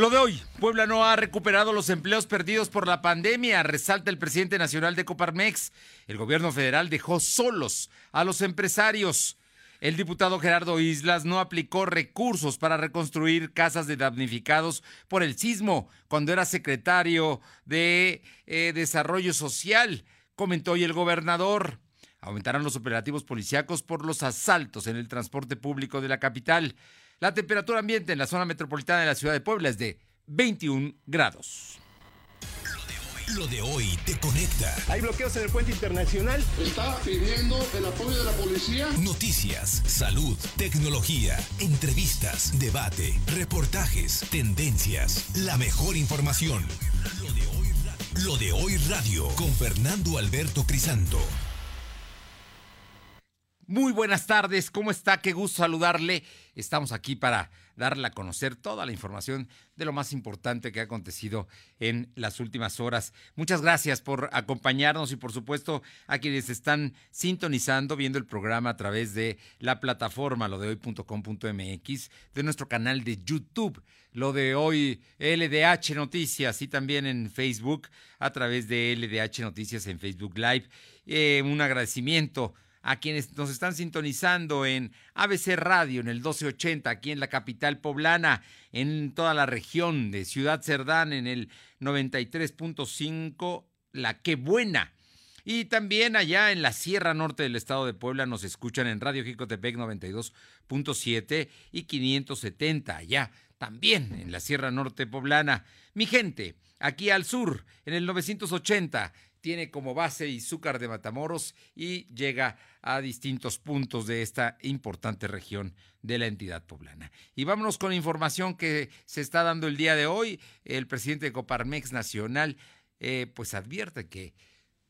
Lo de hoy, Puebla no ha recuperado los empleos perdidos por la pandemia, resalta el presidente nacional de Coparmex. El gobierno federal dejó solos a los empresarios. El diputado Gerardo Islas no aplicó recursos para reconstruir casas de damnificados por el sismo cuando era secretario de eh, Desarrollo Social, comentó hoy el gobernador. Aumentarán los operativos policíacos por los asaltos en el transporte público de la capital. La temperatura ambiente en la zona metropolitana de la ciudad de Puebla es de 21 grados. Lo de hoy te conecta. Hay bloqueos en el puente internacional. Está pidiendo el apoyo de la policía. Noticias, salud, tecnología, entrevistas, debate, reportajes, tendencias, la mejor información. Lo de hoy, Lo de hoy radio con Fernando Alberto Crisanto. Muy buenas tardes, ¿cómo está? Qué gusto saludarle. Estamos aquí para darle a conocer toda la información de lo más importante que ha acontecido en las últimas horas. Muchas gracias por acompañarnos y por supuesto a quienes están sintonizando, viendo el programa a través de la plataforma lo de nuestro canal de YouTube, lo de hoy LDH Noticias y también en Facebook a través de LDH Noticias en Facebook Live. Eh, un agradecimiento a quienes nos están sintonizando en ABC Radio en el 1280 aquí en la capital poblana, en toda la región de Ciudad Cerdán en el 93.5 La Qué Buena. Y también allá en la Sierra Norte del estado de Puebla nos escuchan en Radio Jicotepec 92.7 y 570 allá también en la Sierra Norte poblana. Mi gente, aquí al sur en el 980 tiene como base Izúcar de Matamoros y llega a distintos puntos de esta importante región de la entidad poblana. Y vámonos con información que se está dando el día de hoy. El presidente de Coparmex Nacional eh, pues advierte que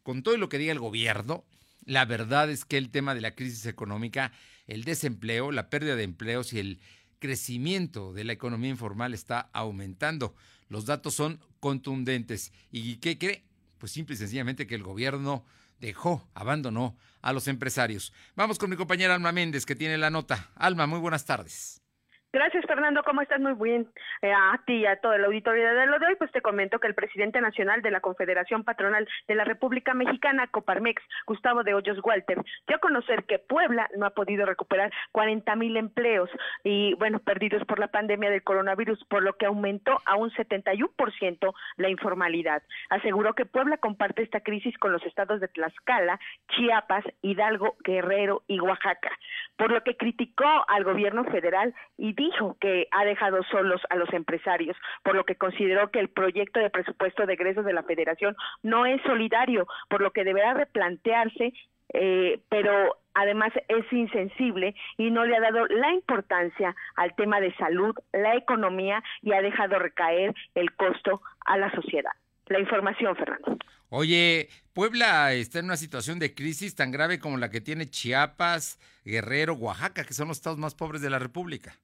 con todo lo que diga el gobierno, la verdad es que el tema de la crisis económica, el desempleo, la pérdida de empleos y el crecimiento de la economía informal está aumentando. Los datos son contundentes. ¿Y qué cree? Pues simple y sencillamente que el gobierno dejó, abandonó a los empresarios. Vamos con mi compañera Alma Méndez, que tiene la nota. Alma, muy buenas tardes. Gracias, Fernando. ¿Cómo estás? Muy bien. Eh, a ti y a todo el auditorio de lo de hoy, pues te comento que el presidente nacional de la Confederación Patronal de la República Mexicana, Coparmex, Gustavo de Hoyos Walter, dio a conocer que Puebla no ha podido recuperar 40 mil empleos y, bueno, perdidos por la pandemia del coronavirus, por lo que aumentó a un 71% la informalidad. Aseguró que Puebla comparte esta crisis con los estados de Tlaxcala, Chiapas, Hidalgo, Guerrero y Oaxaca, por lo que criticó al gobierno federal y dijo que ha dejado solos a los empresarios, por lo que consideró que el proyecto de presupuesto de egresos de la federación no es solidario, por lo que deberá replantearse, eh, pero además es insensible y no le ha dado la importancia al tema de salud, la economía y ha dejado recaer el costo a la sociedad. La información, Fernando. Oye, Puebla está en una situación de crisis tan grave como la que tiene Chiapas, Guerrero, Oaxaca, que son los estados más pobres de la República.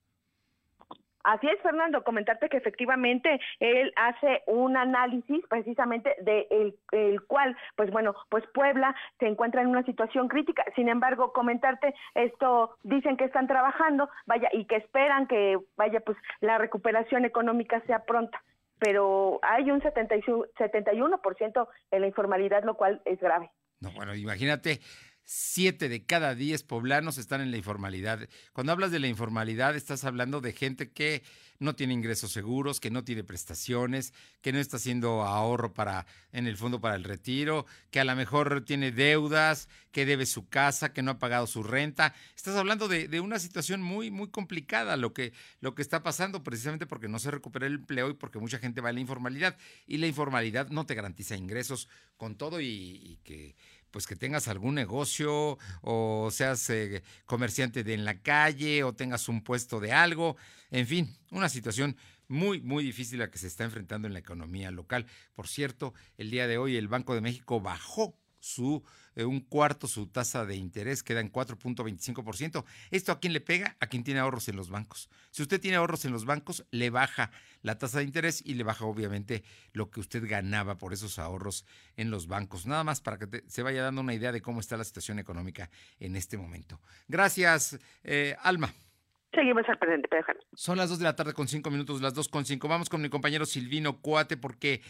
Así es, Fernando, comentarte que efectivamente él hace un análisis precisamente de el, cual, pues bueno, pues Puebla se encuentra en una situación crítica. Sin embargo, comentarte esto, dicen que están trabajando, vaya, y que esperan que, vaya, pues la recuperación económica sea pronta. Pero hay un 71% en la informalidad, lo cual es grave. No, bueno, imagínate, siete de cada diez poblanos están en la informalidad. Cuando hablas de la informalidad, estás hablando de gente que no tiene ingresos seguros, que no tiene prestaciones, que no está haciendo ahorro para en el fondo para el retiro, que a lo mejor tiene deudas, que debe su casa, que no ha pagado su renta. Estás hablando de, una situación muy, muy complicada lo que, lo que está pasando precisamente porque no se recupera el empleo y porque mucha gente va a la informalidad. Y la informalidad no te garantiza ingresos con todo y que pues que tengas algún negocio o seas eh, comerciante de en la calle o tengas un puesto de algo, en fin, una situación muy, muy difícil a que se está enfrentando en la economía local. Por cierto, el día de hoy el Banco de México bajó su eh, un cuarto su tasa de interés, queda en 4.25%. ¿Esto a quién le pega? A quien tiene ahorros en los bancos. Si usted tiene ahorros en los bancos, le baja la tasa de interés y le baja obviamente lo que usted ganaba por esos ahorros en los bancos. Nada más para que se vaya dando una idea de cómo está la situación económica en este momento. Gracias, eh, Alma. Seguimos al presente, Pedro Son las 2 de la tarde con 5 minutos, las 2 con 5. Vamos con mi compañero Silvino Cuate porque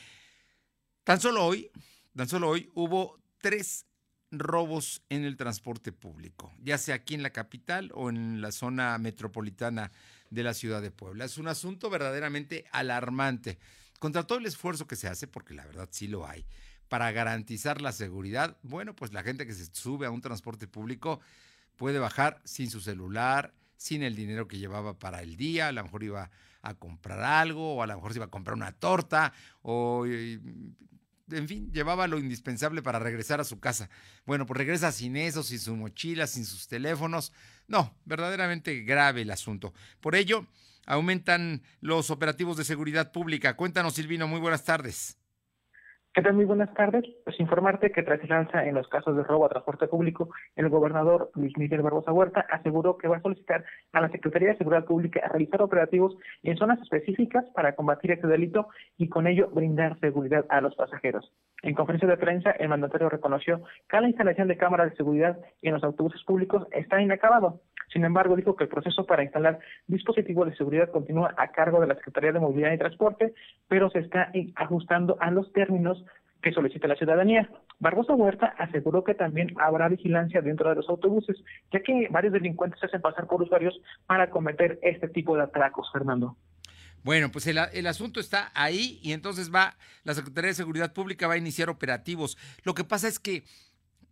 tan solo hoy, tan solo hoy hubo tres robos en el transporte público, ya sea aquí en la capital o en la zona metropolitana de la ciudad de Puebla. Es un asunto verdaderamente alarmante. Contra todo el esfuerzo que se hace, porque la verdad sí lo hay, para garantizar la seguridad, bueno, pues la gente que se sube a un transporte público puede bajar sin su celular, sin el dinero que llevaba para el día, a lo mejor iba a comprar algo, o a lo mejor se iba a comprar una torta, o en fin, llevaba lo indispensable para regresar a su casa. Bueno, pues regresa sin eso, sin su mochila, sin sus teléfonos. No, verdaderamente grave el asunto. Por ello, aumentan los operativos de seguridad pública. Cuéntanos, Silvino, muy buenas tardes. ¿Qué? Muy buenas tardes. Pues informarte que tras el alza en los casos de robo a transporte público, el gobernador Luis Miguel Barbosa Huerta aseguró que va a solicitar a la Secretaría de Seguridad Pública realizar operativos en zonas específicas para combatir este delito y con ello brindar seguridad a los pasajeros. En conferencia de prensa, el mandatario reconoció que la instalación de cámaras de seguridad en los autobuses públicos está inacabado. Sin embargo, dijo que el proceso para instalar dispositivos de seguridad continúa a cargo de la Secretaría de Movilidad y Transporte, pero se está ajustando a los términos que solicita la ciudadanía. Barbosa Huerta aseguró que también habrá vigilancia dentro de los autobuses, ya que varios delincuentes se hacen pasar por usuarios para cometer este tipo de atracos, Fernando. Bueno, pues el, el, asunto está ahí y entonces va, la Secretaría de Seguridad Pública va a iniciar operativos. Lo que pasa es que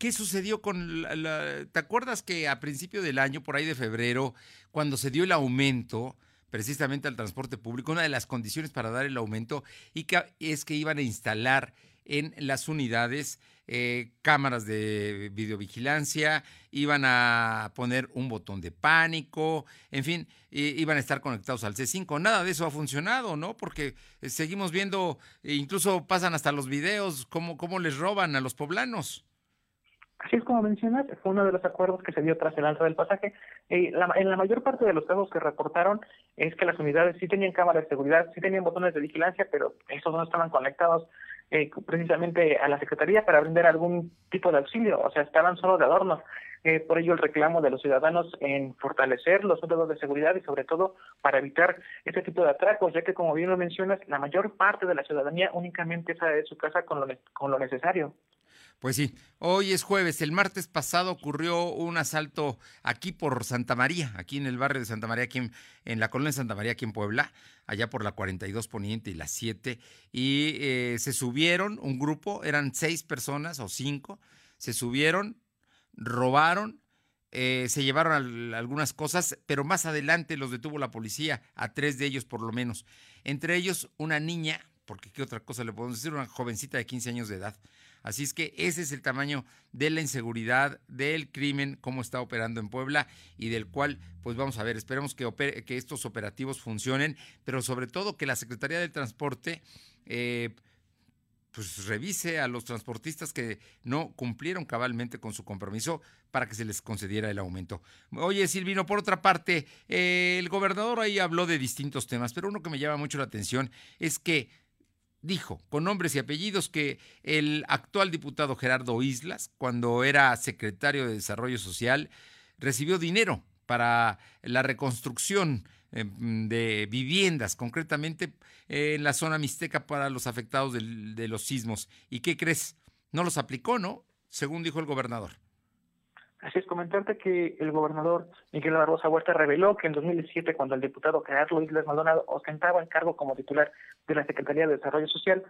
¿Qué sucedió con la, ¿Te acuerdas que a principio del año, por ahí de febrero, cuando se dio el aumento precisamente al transporte público, una de las condiciones para dar el aumento y que, es que iban a instalar en las unidades eh, cámaras de videovigilancia, iban a poner un botón de pánico, en fin, iban a estar conectados al C5. Nada de eso ha funcionado, ¿no? Porque eh, seguimos viendo, incluso pasan hasta los videos, cómo, cómo les roban a los poblanos. Así es como mencionas, fue uno de los acuerdos que se dio tras el alza del pasaje. Eh, en la mayor parte de los casos que reportaron es que las unidades sí tenían cámaras de seguridad, sí tenían botones de vigilancia, pero esos no estaban conectados eh, precisamente a la Secretaría para brindar algún tipo de auxilio, o sea, estaban solo de adorno. Eh, por ello el reclamo de los ciudadanos en fortalecer los métodos de seguridad y sobre todo para evitar este tipo de atracos, ya que como bien lo mencionas, la mayor parte de la ciudadanía únicamente sale de su casa con lo, con lo necesario. Pues sí, hoy es jueves. El martes pasado ocurrió un asalto aquí por Santa María, aquí en el barrio de Santa María, aquí en, la colonia de Santa María, aquí en Puebla, allá por la 42 Poniente y la 7. Y eh, se subieron un grupo, eran seis personas o cinco, se subieron, robaron, eh, se llevaron algunas cosas, pero más adelante los detuvo la policía, a tres de ellos por lo menos. Entre ellos una niña, porque qué otra cosa le podemos decir, una jovencita de 15 años de edad. Así es que ese es el tamaño de la inseguridad, del crimen, cómo está operando en Puebla y del cual, pues vamos a ver, esperemos que, estos operativos funcionen, pero sobre todo que la Secretaría del Transporte... Eh, pues revise a los transportistas que no cumplieron cabalmente con su compromiso para que se les concediera el aumento. Oye, Silvino, por otra parte, eh, el gobernador ahí habló de distintos temas, pero uno que me llama mucho la atención es que dijo con nombres y apellidos que el actual diputado Gerardo Islas, cuando era secretario de Desarrollo Social, recibió dinero para la reconstrucción em, de viviendas, concretamente en la zona mixteca para los afectados de los sismos. ¿Y qué crees? No los aplicó, ¿no? Según dijo el gobernador. Así es, comentarte que el gobernador Miguel Barbosa Huerta reveló que en 2017, cuando el diputado Gerardo Islas Maldonado ostentaba el cargo como titular de la Secretaría de Desarrollo Social,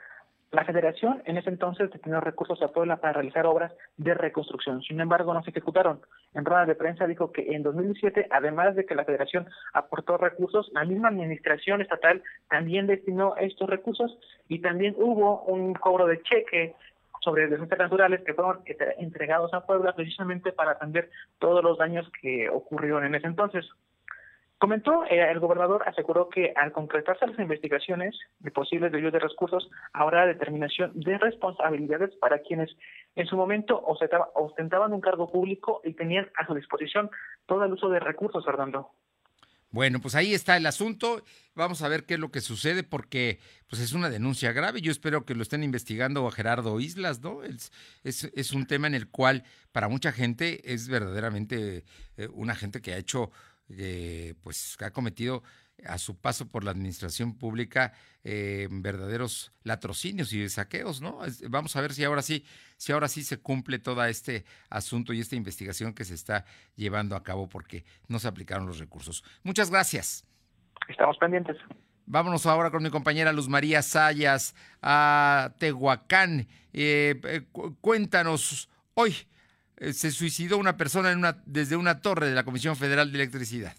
la federación en ese entonces destinó recursos a Puebla para realizar obras de reconstrucción. Sin embargo, no se ejecutaron. En rueda de prensa dijo que en 2017, además de que la federación aportó recursos, la misma administración estatal también destinó estos recursos y también hubo un cobro de cheque sobre desastres naturales que fueron entregados a Puebla precisamente para atender todos los daños que ocurrieron en ese entonces. Comentó, eh, el gobernador aseguró que al concretarse las investigaciones de posibles desvíos de recursos, habrá determinación de responsabilidades para quienes en su momento ostentaban un cargo público y tenían a su disposición todo el uso de recursos, Fernando. Bueno, pues ahí está el asunto. Vamos a ver qué es lo que sucede porque pues es una denuncia grave. Yo espero que lo estén investigando a Gerardo Islas, ¿no? Es, es, un tema en el cual para mucha gente es verdaderamente eh, una gente que ha hecho eh, pues ha cometido a su paso por la administración pública eh, verdaderos latrocinios y saqueos, ¿no? Vamos a ver si ahora sí, si ahora sí se cumple todo este asunto y esta investigación que se está llevando a cabo porque no se aplicaron los recursos. Muchas gracias. Estamos pendientes. Vámonos ahora con mi compañera Luz María Sayas a Tehuacán. Eh, eh, cuéntanos, hoy se suicidó una persona en una, desde una torre de la Comisión Federal de Electricidad.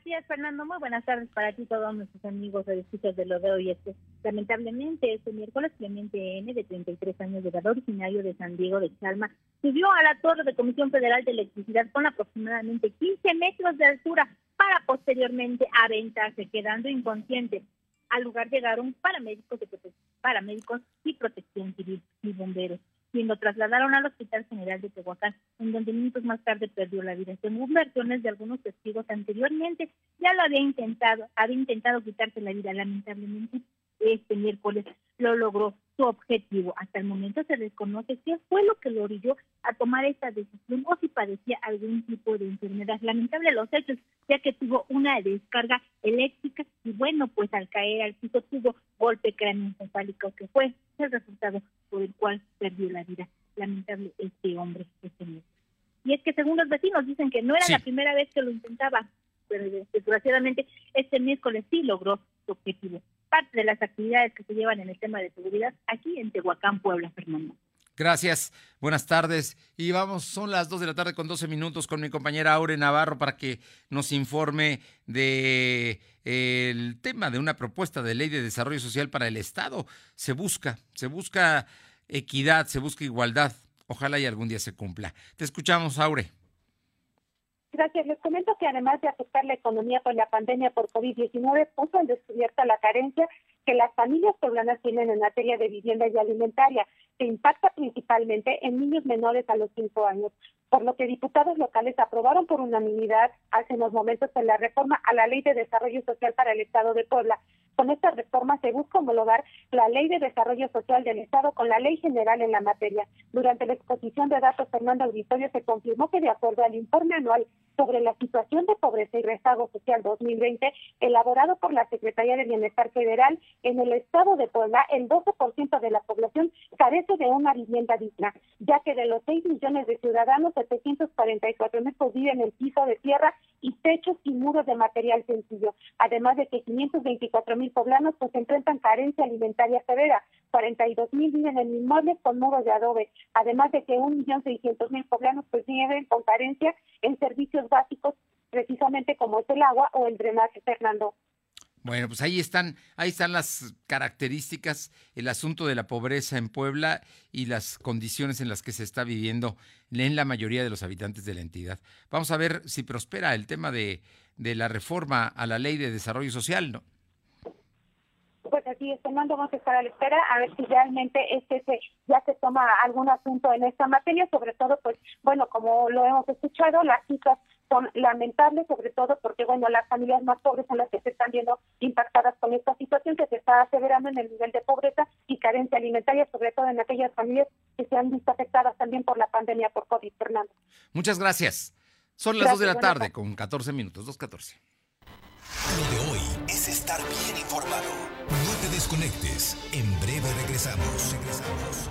Así Fernando. Muy buenas tardes para ti, todos nuestros amigos de escuchas de lo de hoy. Este, lamentablemente, este miércoles, Clemente N., de 33 años de edad, originario de San Diego de Chalma, subió a la torre de Comisión Federal de Electricidad con aproximadamente 15 metros de altura para posteriormente aventarse, quedando inconsciente. Al lugar llegaron paramédicos, de paramédicos y protección civil y bomberos quien lo trasladaron al Hospital General de Tehuacán, en donde minutos más tarde perdió la vida. Según versiones de algunos testigos anteriormente, ya lo había intentado, había intentado quitarse la vida. Lamentablemente, este miércoles lo logró su objetivo. Hasta el momento se desconoce qué fue lo que lo orilló a tomar esta decisión o si padecía algún tipo de enfermedad. Lamentable los hechos, ya que tuvo una descarga eléctrica y bueno, pues al caer al piso tuvo golpe craneoencefálico que fue el resultado por el cual perdió la vida. Lamentable este hombre, este Y es que según los vecinos dicen que no era la primera vez que lo intentaba, pero desgraciadamente este miércoles sí logró su objetivo parte de las actividades que se llevan en el tema de seguridad aquí en Tehuacán, Puebla, Fernando. Gracias, buenas tardes. Y vamos, son las 2 de la tarde con 12 minutos con mi compañera Aure Navarro para que nos informe de eh, el tema de una propuesta de ley de desarrollo social para el Estado. Se busca, se busca equidad, se busca igualdad. Ojalá y algún día se cumpla. Te escuchamos, Aure. Gracias. Les comento que además de afectar la economía con la pandemia por COVID-19, puso en descubierta la carencia que las familias poblanas tienen en materia de vivienda y alimentaria, que impacta principalmente en niños menores a los 5 años, por lo que diputados locales aprobaron por unanimidad hace unos momentos en la reforma a la Ley de Desarrollo Social para el Estado de Puebla, con esta reforma se busca homologar la Ley de Desarrollo Social del Estado con la Ley General en la materia. Durante la exposición de datos, Fernando Auditorio se confirmó que de acuerdo al informe anual sobre la situación de pobreza y rezago social 2020, elaborado por la Secretaría de Bienestar Federal, en el Estado de Puebla, el 12% de la población carece de una vivienda digna, ya que de los 6 millones de ciudadanos, 744 mil viven en piso de tierra y techos y muros de material sencillo, además de que 524 mil poblanos pues enfrentan carencia alimentaria severa, 42 mil viven en inmuebles con muros de adobe, además de que 1.600.000 poblanos pues viven con carencia en servicios básicos precisamente como es el agua o el drenaje, Fernando. Bueno, pues ahí están, ahí están las características, el asunto de la pobreza en Puebla y las condiciones en las que se está viviendo en la mayoría de los habitantes de la entidad. Vamos a ver si prospera el tema de, de la reforma a la ley de desarrollo social, ¿no? Pues así es, Fernando, vamos a estar a la espera a ver si realmente este se, ya se toma algún asunto en esta materia, sobre todo, pues, bueno, como lo hemos escuchado, las cifras son lamentables, sobre todo porque, bueno, las familias más pobres son las que se están viendo impactadas con esta situación que se está acelerando en el nivel de pobreza y carencia alimentaria, sobre todo en aquellas familias que se han visto afectadas también por la pandemia por COVID, Fernando. Muchas gracias. Son las dos de la tarde con 14 minutos, 2.14. Lo de hoy es estar bien informado. No te desconectes. En breve regresamos. Regresamos.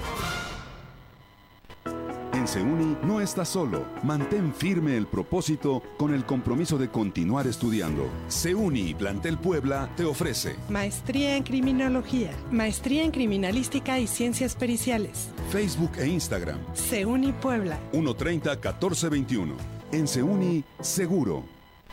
En Seuni no estás solo. Mantén firme el propósito con el compromiso de continuar estudiando. Seuni Plantel Puebla te ofrece Maestría en Criminología, Maestría en Criminalística y Ciencias Periciales. Facebook e Instagram. Seuni Puebla. 130 1421. En Seuni, seguro.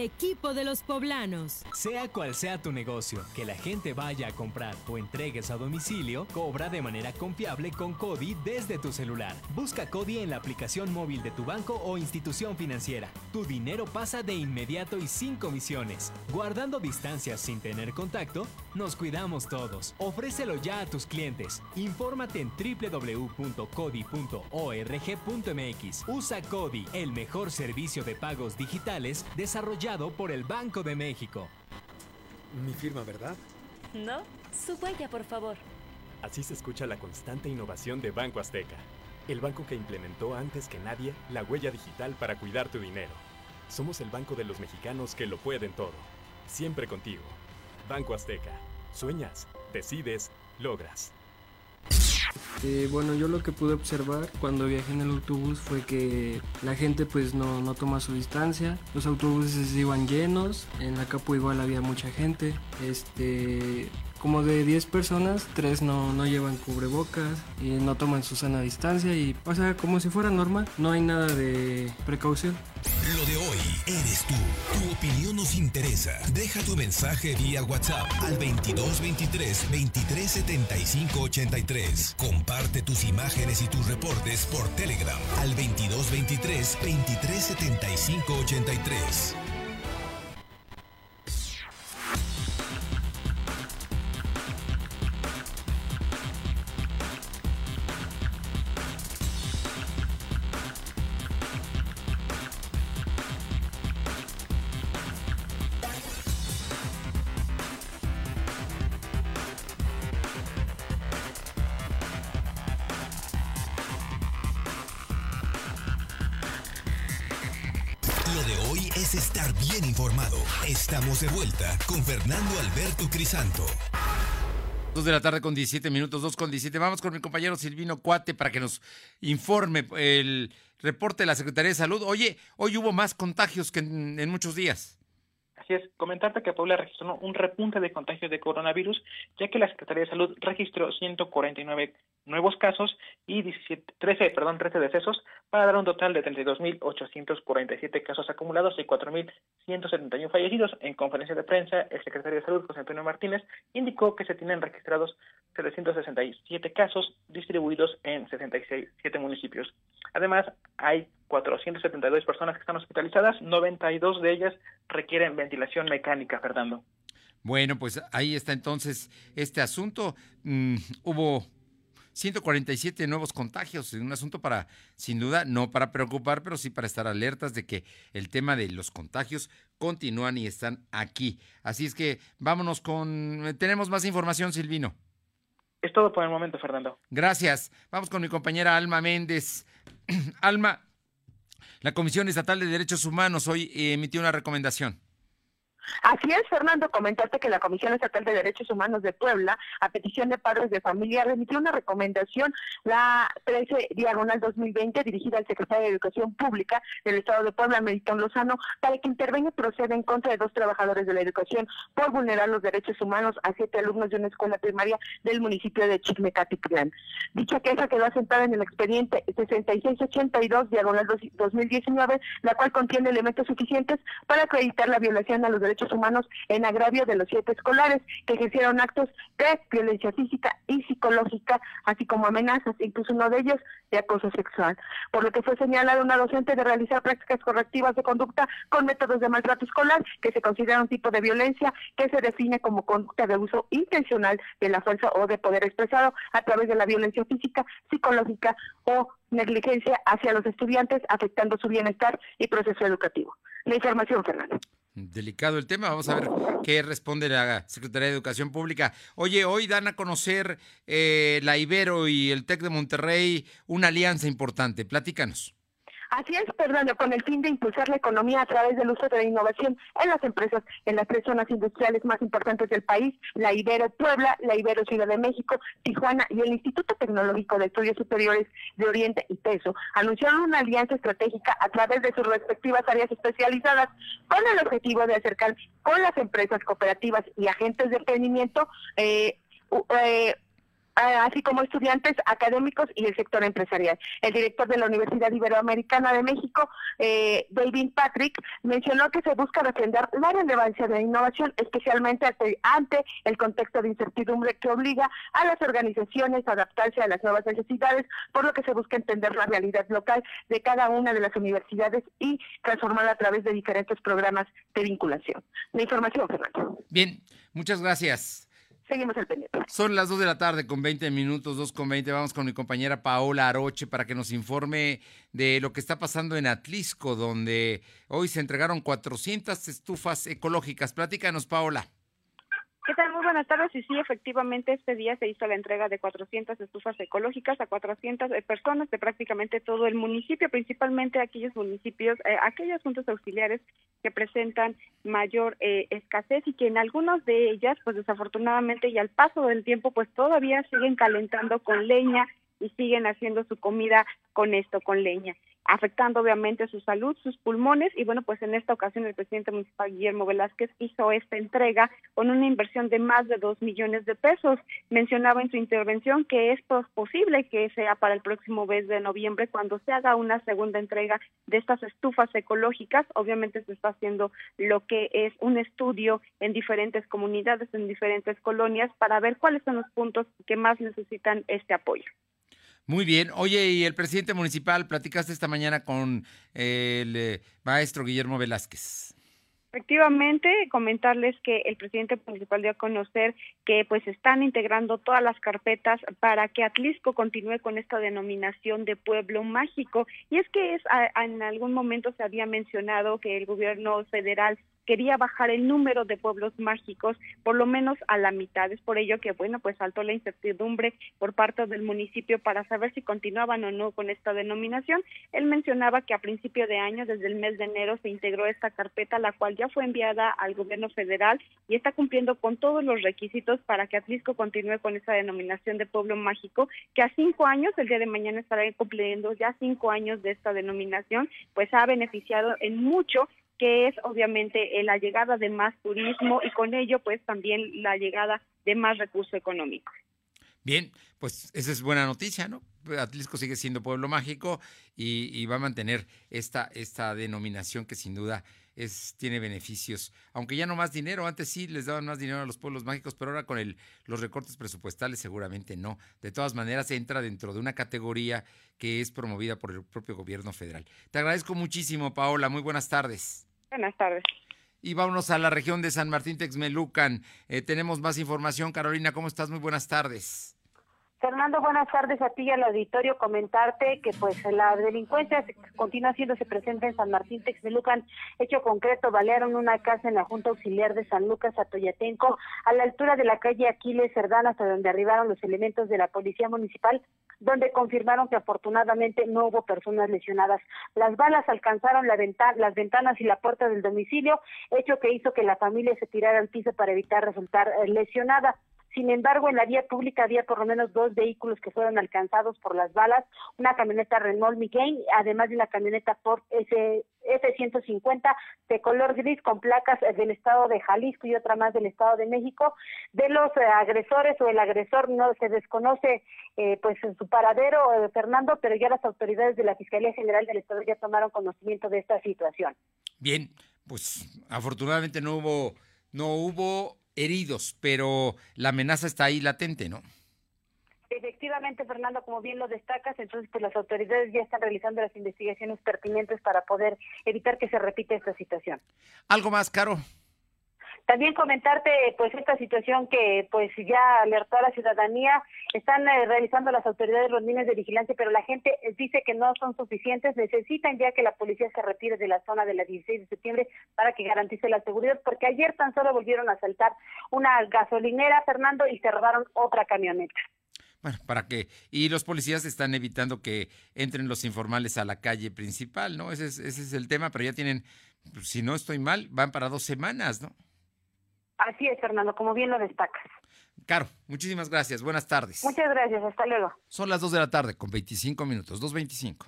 Equipo de los poblanos. Sea cual sea tu negocio, que la gente vaya a comprar o entregues a domicilio, cobra de manera confiable con Cody desde tu celular. Busca Cody en la aplicación móvil de tu banco o institución financiera. Tu dinero pasa de inmediato y sin comisiones. Guardando distancias sin tener contacto, nos cuidamos todos. Ofrécelo ya a tus clientes. Infórmate en www.cody.org.mx. Usa Cody, el mejor servicio de pagos digitales desarrollado por el Banco de México. Mi firma, ¿verdad? No, su huella, por favor. Así se escucha la constante innovación de Banco Azteca, el banco que implementó antes que nadie la huella digital para cuidar tu dinero. Somos el banco de los mexicanos que lo pueden todo. Siempre contigo. Banco Azteca. Sueñas, decides, logras. Eh, bueno, yo lo que pude observar cuando viajé en el autobús fue que la gente pues no, no toma su distancia, los autobuses iban llenos, en la capo igual había mucha gente, este, como de 10 personas, 3 no, no llevan cubrebocas y no toman su sana distancia y, sea, como si fuera normal, no hay nada de precaución. Lo de hoy eres tú. Tu opinión nos interesa. Deja tu mensaje vía WhatsApp al 2223 2375 83. Comparte tus imágenes y tus reportes por Telegram al 2223 2375 83. De vuelta con Fernando Alberto Crisanto. 2 de la tarde con 17 minutos, 2 con 17. Vamos con mi compañero Silvino Cuate para que nos informe el reporte de la Secretaría de Salud. Oye, hoy hubo más contagios que en muchos días. Así es, comentarte que Puebla registró un repunte de contagios de coronavirus, ya que la Secretaría de Salud registró 149 nuevos casos y 17, 13, perdón, 13 decesos, para dar un total de 32.847 casos acumulados y 4.171 fallecidos. En conferencia de prensa, el secretario de Salud, José Antonio Martínez, indicó que se tienen registrados 767 casos distribuidos en 67 municipios. Además, hay 472 personas que están hospitalizadas, 92 de ellas requieren ventilación mecánica, Fernando. Bueno, pues ahí está entonces este asunto. Mm, hubo 147 nuevos contagios, un asunto para, sin duda, no para preocupar, pero sí para estar alertas de que el tema de los contagios continúan y están aquí. Así es que vámonos con... Tenemos más información, Silvino. Es todo por el momento, Fernando. Gracias. Vamos con mi compañera Alma Méndez. Alma, la Comisión Estatal de Derechos Humanos hoy emitió una recomendación. Así es, Fernando, comentarte que la Comisión Estatal de Derechos Humanos de Puebla, a petición de padres de familia, remitió una recomendación, la 13 diagonal 2020, dirigida al secretario de Educación Pública del Estado de Puebla, Melitón Lozano, para que intervenga y proceda en contra de dos trabajadores de la educación por vulnerar los derechos humanos a siete alumnos de una escuela primaria del municipio de Chicmecatitlán. Dicha queja quedó asentada en el expediente 6682 diagonal 2019, la cual contiene elementos suficientes para acreditar la violación a los derechos humanos en agravio de los siete escolares que ejercieron actos de violencia física y psicológica, así como amenazas, incluso uno de ellos de acoso sexual. Por lo que fue señalada una docente de realizar prácticas correctivas de conducta con métodos de maltrato escolar, que se considera un tipo de violencia que se define como conducta de uso intencional de la fuerza o de poder expresado a través de la violencia física, psicológica o negligencia hacia los estudiantes, afectando su bienestar y proceso educativo. La información, Fernando. Delicado el tema, vamos a ver qué responde la Secretaría de Educación Pública. Oye, hoy dan a conocer eh, la Ibero y el TEC de Monterrey una alianza importante. Platícanos. Así es, Fernando, con el fin de impulsar la economía a través del uso de la innovación en las empresas, en las tres zonas industriales más importantes del país, la Ibero Puebla, la Ibero Ciudad de México, Tijuana y el Instituto Tecnológico de Estudios Superiores de Oriente y Peso, anunciaron una alianza estratégica a través de sus respectivas áreas especializadas con el objetivo de acercar con las empresas cooperativas y agentes de emprendimiento eh, eh, así como estudiantes académicos y el sector empresarial. El director de la Universidad Iberoamericana de México, eh, David Patrick, mencionó que se busca defender la relevancia de la innovación, especialmente ante, el contexto de incertidumbre que obliga a las organizaciones a adaptarse a las nuevas necesidades, por lo que se busca entender la realidad local de cada una de las universidades y transformarla a través de diferentes programas de vinculación. La información, Fernando. Bien, muchas gracias. Seguimos el pendiente. Son las 2 de la tarde con 20 minutos, 2 con 20. Vamos con mi compañera Paola Aroche para que nos informe de lo que está pasando en Atlisco, donde hoy se entregaron 400 estufas ecológicas. Platícanos, Paola. ¿Qué tal? Muy buenas tardes. Y sí, efectivamente, este día se hizo la entrega de 400 estufas ecológicas a 400 eh, personas de prácticamente todo el municipio, principalmente aquellos municipios, eh, aquellas juntas auxiliares que presentan mayor eh, escasez y que en algunas de ellas, pues desafortunadamente y al paso del tiempo, pues todavía siguen calentando con leña y siguen haciendo su comida con esto, con leña afectando obviamente su salud, sus pulmones y bueno, pues en esta ocasión el presidente municipal Guillermo Velázquez hizo esta entrega con una inversión de más de dos millones de pesos. Mencionaba en su intervención que es posible que sea para el próximo mes de noviembre cuando se haga una segunda entrega de estas estufas ecológicas. Obviamente se está haciendo lo que es un estudio en diferentes comunidades, en diferentes colonias para ver cuáles son los puntos que más necesitan este apoyo. Muy bien. Oye, y el presidente municipal, platicaste esta mañana con el eh, maestro Guillermo Velázquez. Efectivamente, comentarles que el presidente municipal dio a conocer que pues están integrando todas las carpetas para que Atlisco continúe con esta denominación de pueblo mágico. Y es que es en algún momento se había mencionado que el gobierno federal quería bajar el número de pueblos mágicos por lo menos a la mitad. Es por ello que, bueno, pues saltó la incertidumbre por parte del municipio para saber si continuaban o no con esta denominación. Él mencionaba que a principio de año, desde el mes de enero, se integró esta carpeta, la cual ya fue enviada al gobierno federal y está cumpliendo con todos los requisitos para que Atlisco continúe con esa denominación de pueblo mágico, que a cinco años, el día de mañana estará cumpliendo ya cinco años de esta denominación, pues ha beneficiado en mucho que es obviamente eh, la llegada de más turismo y con ello pues también la llegada de más recursos económicos. Bien, pues esa es buena noticia, ¿no? Atlisco sigue siendo pueblo mágico y, va a mantener esta, esta denominación que sin duda es, tiene beneficios. Aunque ya no más dinero, antes sí les daban más dinero a los pueblos mágicos, pero ahora con el, los recortes presupuestales seguramente no. De todas maneras, entra dentro de una categoría que es promovida por el propio gobierno federal. Te agradezco muchísimo, Paola. Muy buenas tardes. Buenas tardes. Y vámonos a la región de San Martín Texmelucan. Eh, tenemos más información. Carolina, ¿cómo estás? Muy buenas tardes. Fernando, buenas tardes a ti y al auditorio. Comentarte que pues la delincuencia continúa haciéndose presente en San Martín Texmelucan. Hecho concreto, balearon una casa en la Junta Auxiliar de San Lucas Atoyatenco, a la altura de la calle Aquiles Cerdán, hasta donde arribaron los elementos de la Policía Municipal, donde confirmaron que afortunadamente no hubo personas lesionadas. Las balas alcanzaron la las ventanas y la puerta del domicilio, hecho que hizo que la familia se tirara al piso para evitar resultar eh, lesionada. Sin embargo, en la vía pública había por lo menos dos vehículos que fueron alcanzados por las balas, una camioneta Renault Miguel, además de una camioneta Ford F-150 de color gris con placas del estado de Jalisco y otra más del estado de México. De los eh, agresores o el agresor no se desconoce eh, pues su paradero, eh, Fernando, pero ya las autoridades de la Fiscalía General del Estado ya tomaron conocimiento de esta situación. Bien, pues afortunadamente no hubo no hubo heridos, pero la amenaza está ahí latente, ¿no? Efectivamente, Fernando, como bien lo destacas, entonces pues las autoridades ya están realizando las investigaciones pertinentes para poder evitar que se repita esta situación. ¿Algo más, Caro? También comentarte pues esta situación que pues ya alertó a la ciudadanía, están eh, realizando las autoridades los de vigilancia, pero la gente eh, dice que no son suficientes, necesitan ya que la policía se retire de la zona de la 16 de septiembre para que garantice la seguridad, porque ayer tan solo volvieron a asaltar una gasolinera, Fernando, y se robaron otra camioneta. Bueno, ¿para qué? Y los policías están evitando que entren los informales a la calle principal, ¿no? Ese es, ese es el tema, pero ya tienen, pues, si no estoy mal, van para dos semanas, ¿no? Así es, Fernando, como bien lo destacas. Caro, muchísimas gracias. Buenas tardes. Muchas gracias. Hasta luego. Son las 2 de la tarde con 25 minutos, 2.25.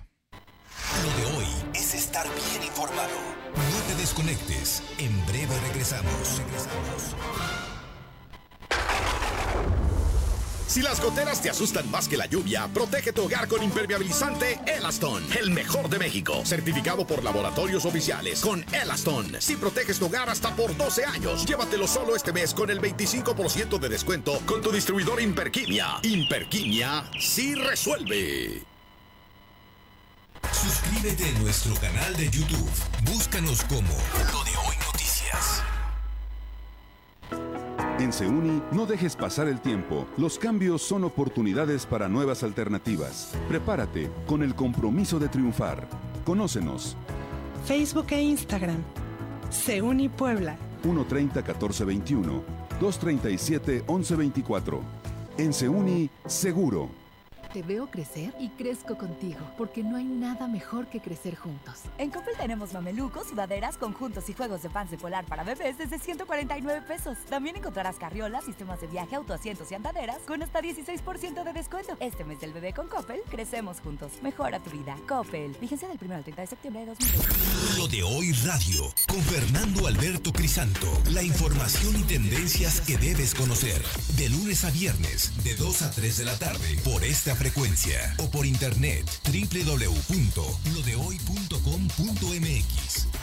Lo de hoy es estar bien informado. No te desconectes. En breve regresamos. Regresamos. Si las goteras te asustan más que la lluvia, protege tu hogar con impermeabilizante Elaston, el mejor de México, certificado por laboratorios oficiales con Elaston. Si proteges tu hogar hasta por 12 años, llévatelo solo este mes con el 25% de descuento con tu distribuidor Imperquimia. Imperquimia sí resuelve. Suscríbete a nuestro canal de YouTube. Búscanos como Lo de Hoy Noticias. En Seuni, no dejes pasar el tiempo. Los cambios son oportunidades para nuevas alternativas. Prepárate con el compromiso de triunfar. Conócenos. Facebook e Instagram. Seuni Puebla. 130-1421. 237-1124. En Seuni, seguro. Te veo crecer y crezco contigo, porque no hay nada mejor que crecer juntos. En Coppel tenemos mamelucos, sudaderas, conjuntos y juegos de pants polar para bebés desde 149 pesos. También encontrarás carriolas, sistemas de viaje, autoasientos y andaderas con hasta 16% de descuento. Este mes del bebé con Coppel, crecemos juntos. Mejora tu vida. Coppel. Vigencia del 1 al 30 de septiembre de 2020. Lo de Hoy Radio, con Fernando Alberto Crisanto. La información y tendencias que debes conocer. De lunes a viernes, de 2 a 3 de la tarde, por esta frecuencia o por internet www.lodehoy.com.mx.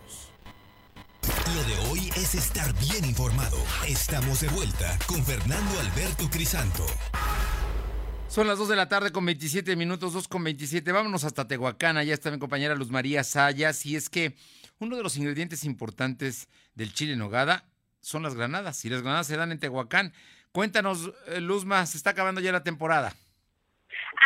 Lo de hoy es estar bien informado. Estamos de vuelta con Fernando Alberto Crisanto. Son las 2 de la tarde con 27 minutos, 2 con 27. Vámonos hasta Tehuacán. Allá está mi compañera Luz María Sayas. Y es que uno de los ingredientes importantes del chile en nogada son las granadas. Y las granadas se dan en Tehuacán. Cuéntanos, eh, Luzma, se está acabando ya la temporada.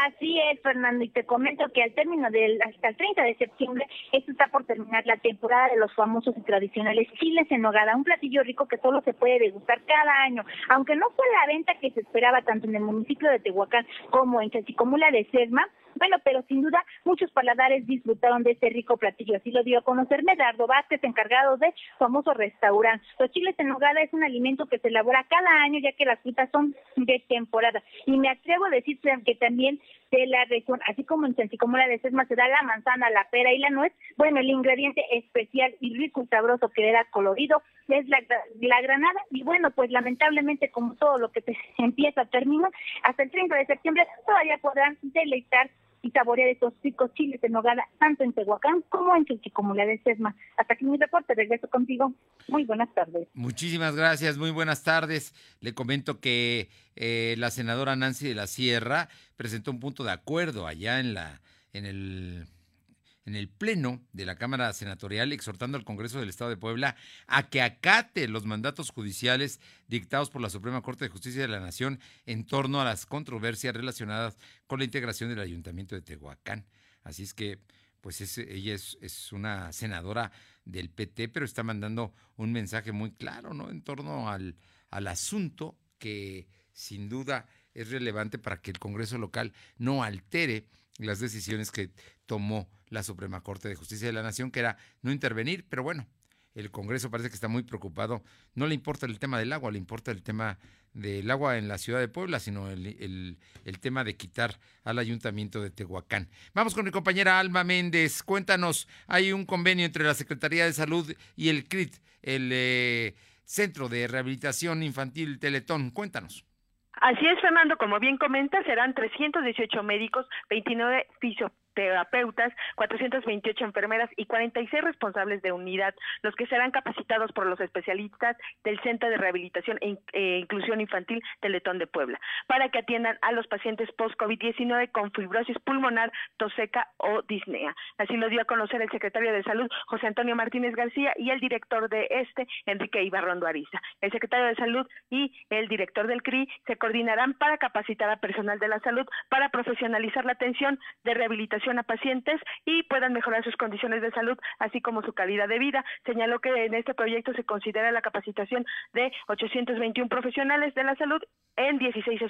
Así es, Fernando, y te comento que al término del, hasta el 30 de septiembre, esto está por terminar la temporada de los famosos y tradicionales chiles en nogada, un platillo rico que solo se puede degustar cada año, aunque no fue la venta que se esperaba tanto en el municipio de Tehuacán como en Chachicomula de Sesma, bueno, pero sin duda muchos paladares disfrutaron de este rico platillo. Así lo dio a conocer Medardo Vázquez, encargado de famoso restaurante. Los chiles en nogada es un alimento que se elabora cada año ya que las frutas son de temporada. Y me atrevo a decir que también de la región, así como en la de Sesma se da la manzana, la pera y la nuez, bueno, el ingrediente especial y rico y sabroso que le da colorido es la, la granada y bueno, pues lamentablemente como todo lo que te empieza termina, hasta el 30 de septiembre todavía podrán deleitar y saborear estos ricos chiles de nogada, tanto en Tehuacán como en Chuchicomula de Sesma. Hasta aquí mi reporte, regreso contigo. Muy buenas tardes. Muchísimas gracias, muy buenas tardes. Le comento que eh, la senadora Nancy de la Sierra presentó un punto de acuerdo allá en la en el en el Pleno de la Cámara Senatorial, exhortando al Congreso del Estado de Puebla a que acate los mandatos judiciales dictados por la Suprema Corte de Justicia de la Nación en torno a las controversias relacionadas con la integración del Ayuntamiento de Tehuacán. Así es que, pues ella es, es, una senadora del PT, pero está mandando un mensaje muy claro, ¿no? En torno al, al asunto que sin duda es relevante para que el Congreso local no altere las decisiones que tomó la Suprema Corte de Justicia de la Nación, que era no intervenir, pero bueno, el Congreso parece que está muy preocupado. No le importa el tema del agua, le importa el tema del agua en la ciudad de Puebla, sino el, el, tema de quitar al ayuntamiento de Tehuacán. Vamos con mi compañera Alma Méndez. Cuéntanos, hay un convenio entre la Secretaría de Salud y el CRIT, el eh, Centro de Rehabilitación Infantil Teletón. Cuéntanos. Así es, Fernando, como bien comenta, serán 318 médicos, 29 fisioterapeutas terapeutas, 428 enfermeras y 46 responsables de unidad, los que serán capacitados por los especialistas del Centro de Rehabilitación e, e Inclusión Infantil Teletón de Puebla, para que atiendan a los pacientes post-COVID-19 con fibrosis pulmonar, tos seca o disnea. Así lo dio a conocer el secretario de Salud, José Antonio Martínez García, y el director de este, Enrique Ibarrondo Ariza. El secretario de Salud y el director del CRI se coordinarán para capacitar a personal de la salud para profesionalizar la atención de rehabilitación a pacientes y puedan mejorar sus condiciones de salud, así como su calidad de vida. Señaló que en este proyecto se considera la capacitación de 821 profesionales de la salud en 16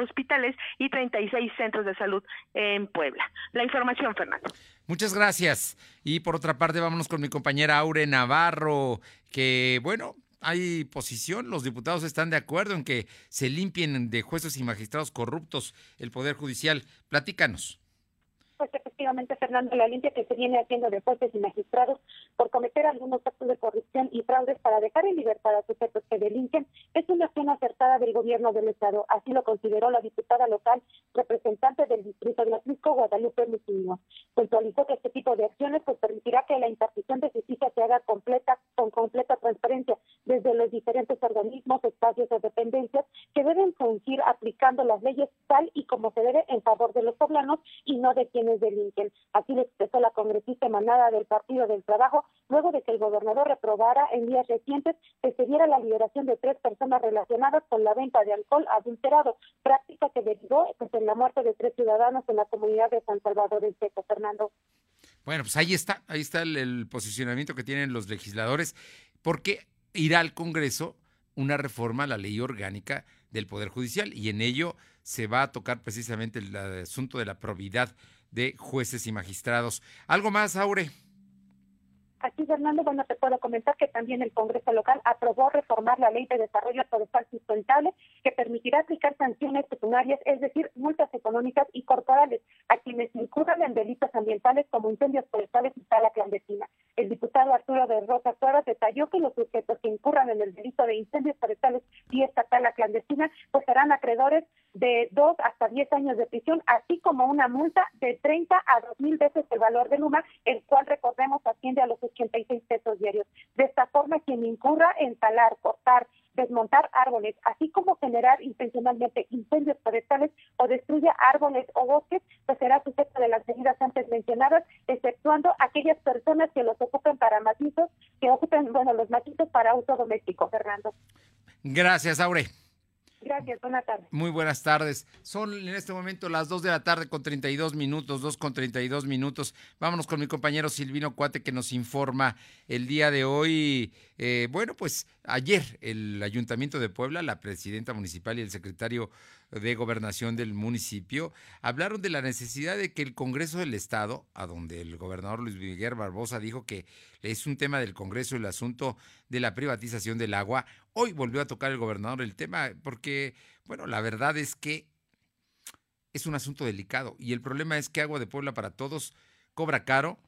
hospitales y 36 centros de salud en Puebla. La información, Fernando. Muchas gracias. Y por otra parte, vámonos con mi compañera Aure Navarro, que bueno, hay posición, los diputados están de acuerdo en que se limpien de jueces y magistrados corruptos el Poder Judicial. Platícanos. Efectivamente, Fernando, la limpia que se viene haciendo de jueces y magistrados por cometer algunos actos de corrupción y fraudes para dejar en libertad a sujetos que delinquen es una acción acertada del gobierno del Estado. Así lo consideró la diputada local representante del distrito de Atlisco, Guadalupe Musillo. Puntualizó que este tipo de acciones pues, permitirá que la impartición de justicia se haga completa, con completa transparencia desde los diferentes organismos, espacios o dependencias que deben fungir aplicando las leyes tal y como se debe en favor de los poblanos y no de quienes delinquen. Así lo expresó la congresista emanada del Partido del Trabajo, luego de que el gobernador reprobara en días recientes que se diera la liberación de tres personas relacionadas con la venta de alcohol adulterado, práctica que derivó pues, en la muerte de tres ciudadanos en la comunidad de San Salvador del Seco. Fernando. Bueno, pues ahí está, ahí está el, el posicionamiento que tienen los legisladores, porque irá al Congreso una reforma a la ley orgánica del Poder Judicial y en ello se va a tocar precisamente el asunto de la probidad de jueces y magistrados. ¿Algo más, Aure? Aquí, Fernando, bueno, te puedo comentar que también el Congreso local aprobó reformar la Ley de Desarrollo Forestal Sustentable que permitirá aplicar sanciones pecuniarias, es decir, multas económicas y corporales a quienes incurran en delitos ambientales como incendios forestales y tala clandestina. El diputado Arturo de Rosa Cuevas detalló que los sujetos que incurran en el delito de incendios forestales y esta tala clandestina pues serán acreedores de dos hasta diez años de prisión, así como una multa de 30 a dos mil veces el valor del UMA, el cual recordemos asciende a los 86 pesos diarios. De esta forma, quien incurra en talar, cortar, desmontar árboles, así como generar intencionalmente incendios forestales o destruya árboles o bosques, pues será sujeto de las medidas antes mencionadas, exceptuando aquellas personas que los ocupen para matizos, que ocupen, bueno, los matizos para uso doméstico, Fernando. Gracias, Aure. Gracias, buenas tardes. Muy buenas tardes. Son en este momento las 2 de la tarde con 32 minutos, 2 con 32 minutos. Vámonos con mi compañero Silvino Cuate que nos informa el día de hoy. Eh, bueno, pues ayer el Ayuntamiento de Puebla, la presidenta municipal y el secretario de Gobernación del municipio hablaron de la necesidad de que el Congreso del Estado, a donde el gobernador Luis Miguel Barbosa dijo que es un tema del Congreso el asunto de la privatización del agua, hoy volvió a tocar el gobernador el tema porque, bueno, la verdad es que es un asunto delicado y el problema es que Agua de Puebla para Todos cobra caro,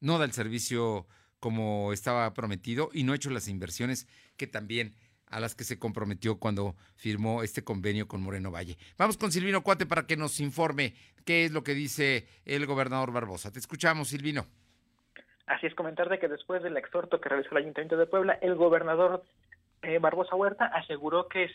no da el servicio como estaba prometido y no ha hecho las inversiones que también a las que se comprometió cuando firmó este convenio con Moreno Valle. Vamos con Silvino Cuate para que nos informe qué es lo que dice el gobernador Barbosa. Te escuchamos, Silvino. Así es, comentar de que después del exhorto que realizó el Ayuntamiento de Puebla, el gobernador eh, Barbosa Huerta aseguró que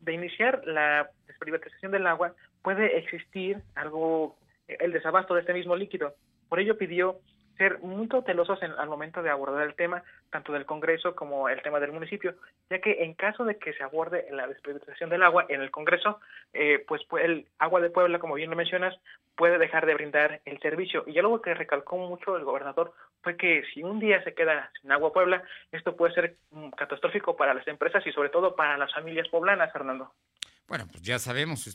de iniciar la desprivatización del agua puede existir algo, el desabasto de este mismo líquido. Por ello pidió ser muy cautelosos en, al momento de abordar el tema, tanto del Congreso como el tema del municipio, ya que en caso de que se aborde la desprivatización del agua en el Congreso, eh, pues, el agua de Puebla, como bien lo mencionas, puede dejar de brindar el servicio. Y algo que recalcó mucho el gobernador fue que si un día se queda sin agua Puebla, esto puede ser mm, catastrófico para las empresas y sobre todo para las familias poblanas, Fernando. Bueno, pues ya sabemos,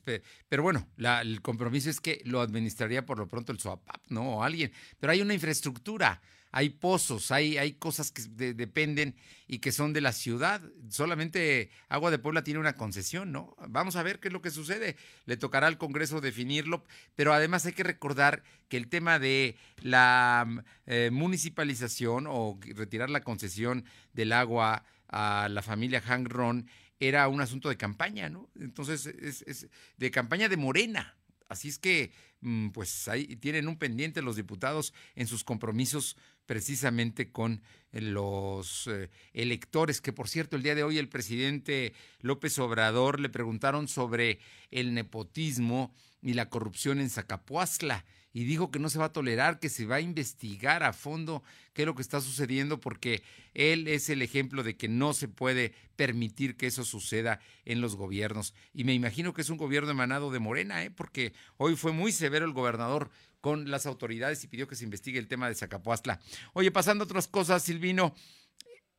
pero bueno, el compromiso es que lo administraría por lo pronto el SOAPAP, ¿no? O alguien. Pero hay una infraestructura, hay pozos, hay, hay cosas que dependen y que son de la ciudad. Solamente Agua de Puebla tiene una concesión, ¿no? Vamos a ver qué es lo que sucede. Le tocará al Congreso definirlo, pero además hay que recordar que el tema de la eh, municipalización o retirar la concesión del agua a la familia Hang Ron era un asunto de campaña, ¿no? Entonces, es, de campaña de Morena. Así es que, mm, pues ahí tienen un pendiente los diputados en sus compromisos precisamente con eh, los eh, electores, que por cierto, el día de hoy el presidente López Obrador le preguntaron sobre el nepotismo y la corrupción en Zacapuazla y dijo que no se va a tolerar, que se va a investigar a fondo qué es lo que está sucediendo, porque él es el ejemplo de que no se puede permitir que eso suceda en los gobiernos. Y me imagino que es un gobierno emanado de Morena, ¿eh? porque hoy fue muy severo el gobernador con las autoridades y pidió que se investigue el tema de Zacapuastla. Oye, pasando a otras cosas, Silvino,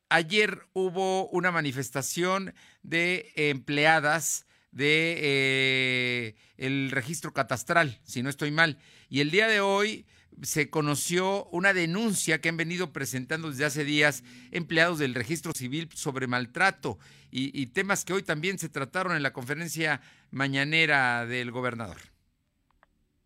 ayer hubo una manifestación de empleadas de eh, el registro catastral, si no estoy mal. Y el día de hoy se conoció una denuncia que han venido presentando desde hace días empleados del registro civil sobre maltrato y, y temas que hoy también se trataron en la conferencia mañanera del gobernador.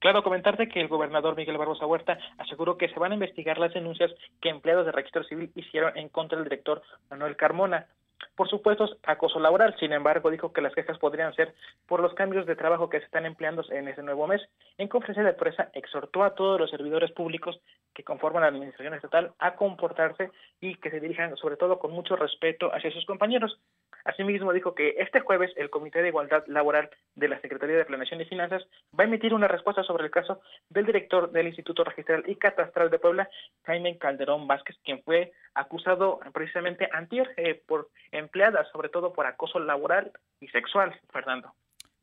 Claro, comentarte que el gobernador Miguel Barbosa Huerta aseguró que se van a investigar las denuncias que empleados del registro civil hicieron en contra del director Manuel Carmona. Por supuesto, acoso laboral. Sin embargo, dijo que las quejas podrían ser por los cambios de trabajo que se están empleando en ese nuevo mes. En conferencia de prensa, exhortó a todos los servidores públicos que conforman la administración estatal a comportarse y que se dirijan, sobre todo, con mucho respeto hacia sus compañeros. Asimismo, dijo que este jueves el Comité de Igualdad Laboral de la Secretaría de Planeación y Finanzas va a emitir una respuesta sobre el caso del director del Instituto Registral y Catastral de Puebla, Jaime Calderón Vázquez, quien fue acusado precisamente antier eh, por empleadas, sobre todo por acoso laboral y sexual, Fernando.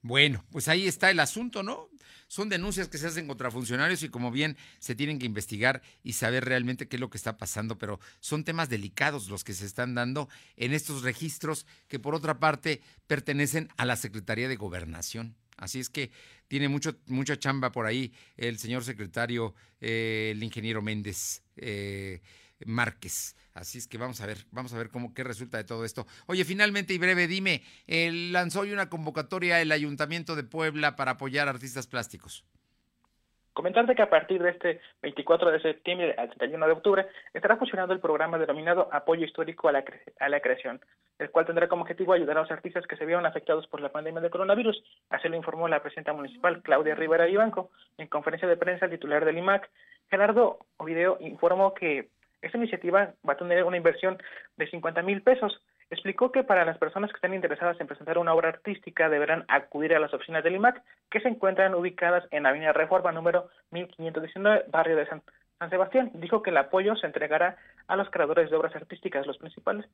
Bueno, pues ahí está el asunto, ¿no? Son denuncias que se hacen contra funcionarios y como bien se tienen que investigar y saber realmente qué es lo que está pasando, pero son temas delicados los que se están dando en estos registros que por otra parte pertenecen a la Secretaría de Gobernación. Así es que tiene mucho, mucha chamba por ahí el señor secretario, eh, el ingeniero Méndez. Eh, Márquez. Así es que vamos a ver, vamos a ver cómo qué resulta de todo esto. Oye, finalmente y breve, dime, lanzó hoy una convocatoria el Ayuntamiento de Puebla para apoyar artistas plásticos. Comentarte que a partir de este 24 de septiembre al 31 de octubre estará funcionando el programa denominado Apoyo Histórico a la, Creación, el cual tendrá como objetivo ayudar a los artistas que se vieron afectados por la pandemia del coronavirus. Así lo informó la presidenta municipal Claudia Rivera Ibanco en conferencia de prensa titular del IMAC. Gerardo Ovideo informó que esta iniciativa va a tener una inversión de 50 mil pesos. Explicó que para las personas que estén interesadas en presentar una obra artística deberán acudir a las oficinas del IMAC, que se encuentran ubicadas en Avenida Reforma número 1519, barrio de San, Sebastián. Dijo que el apoyo se entregará a los creadores de obras artísticas, los principales.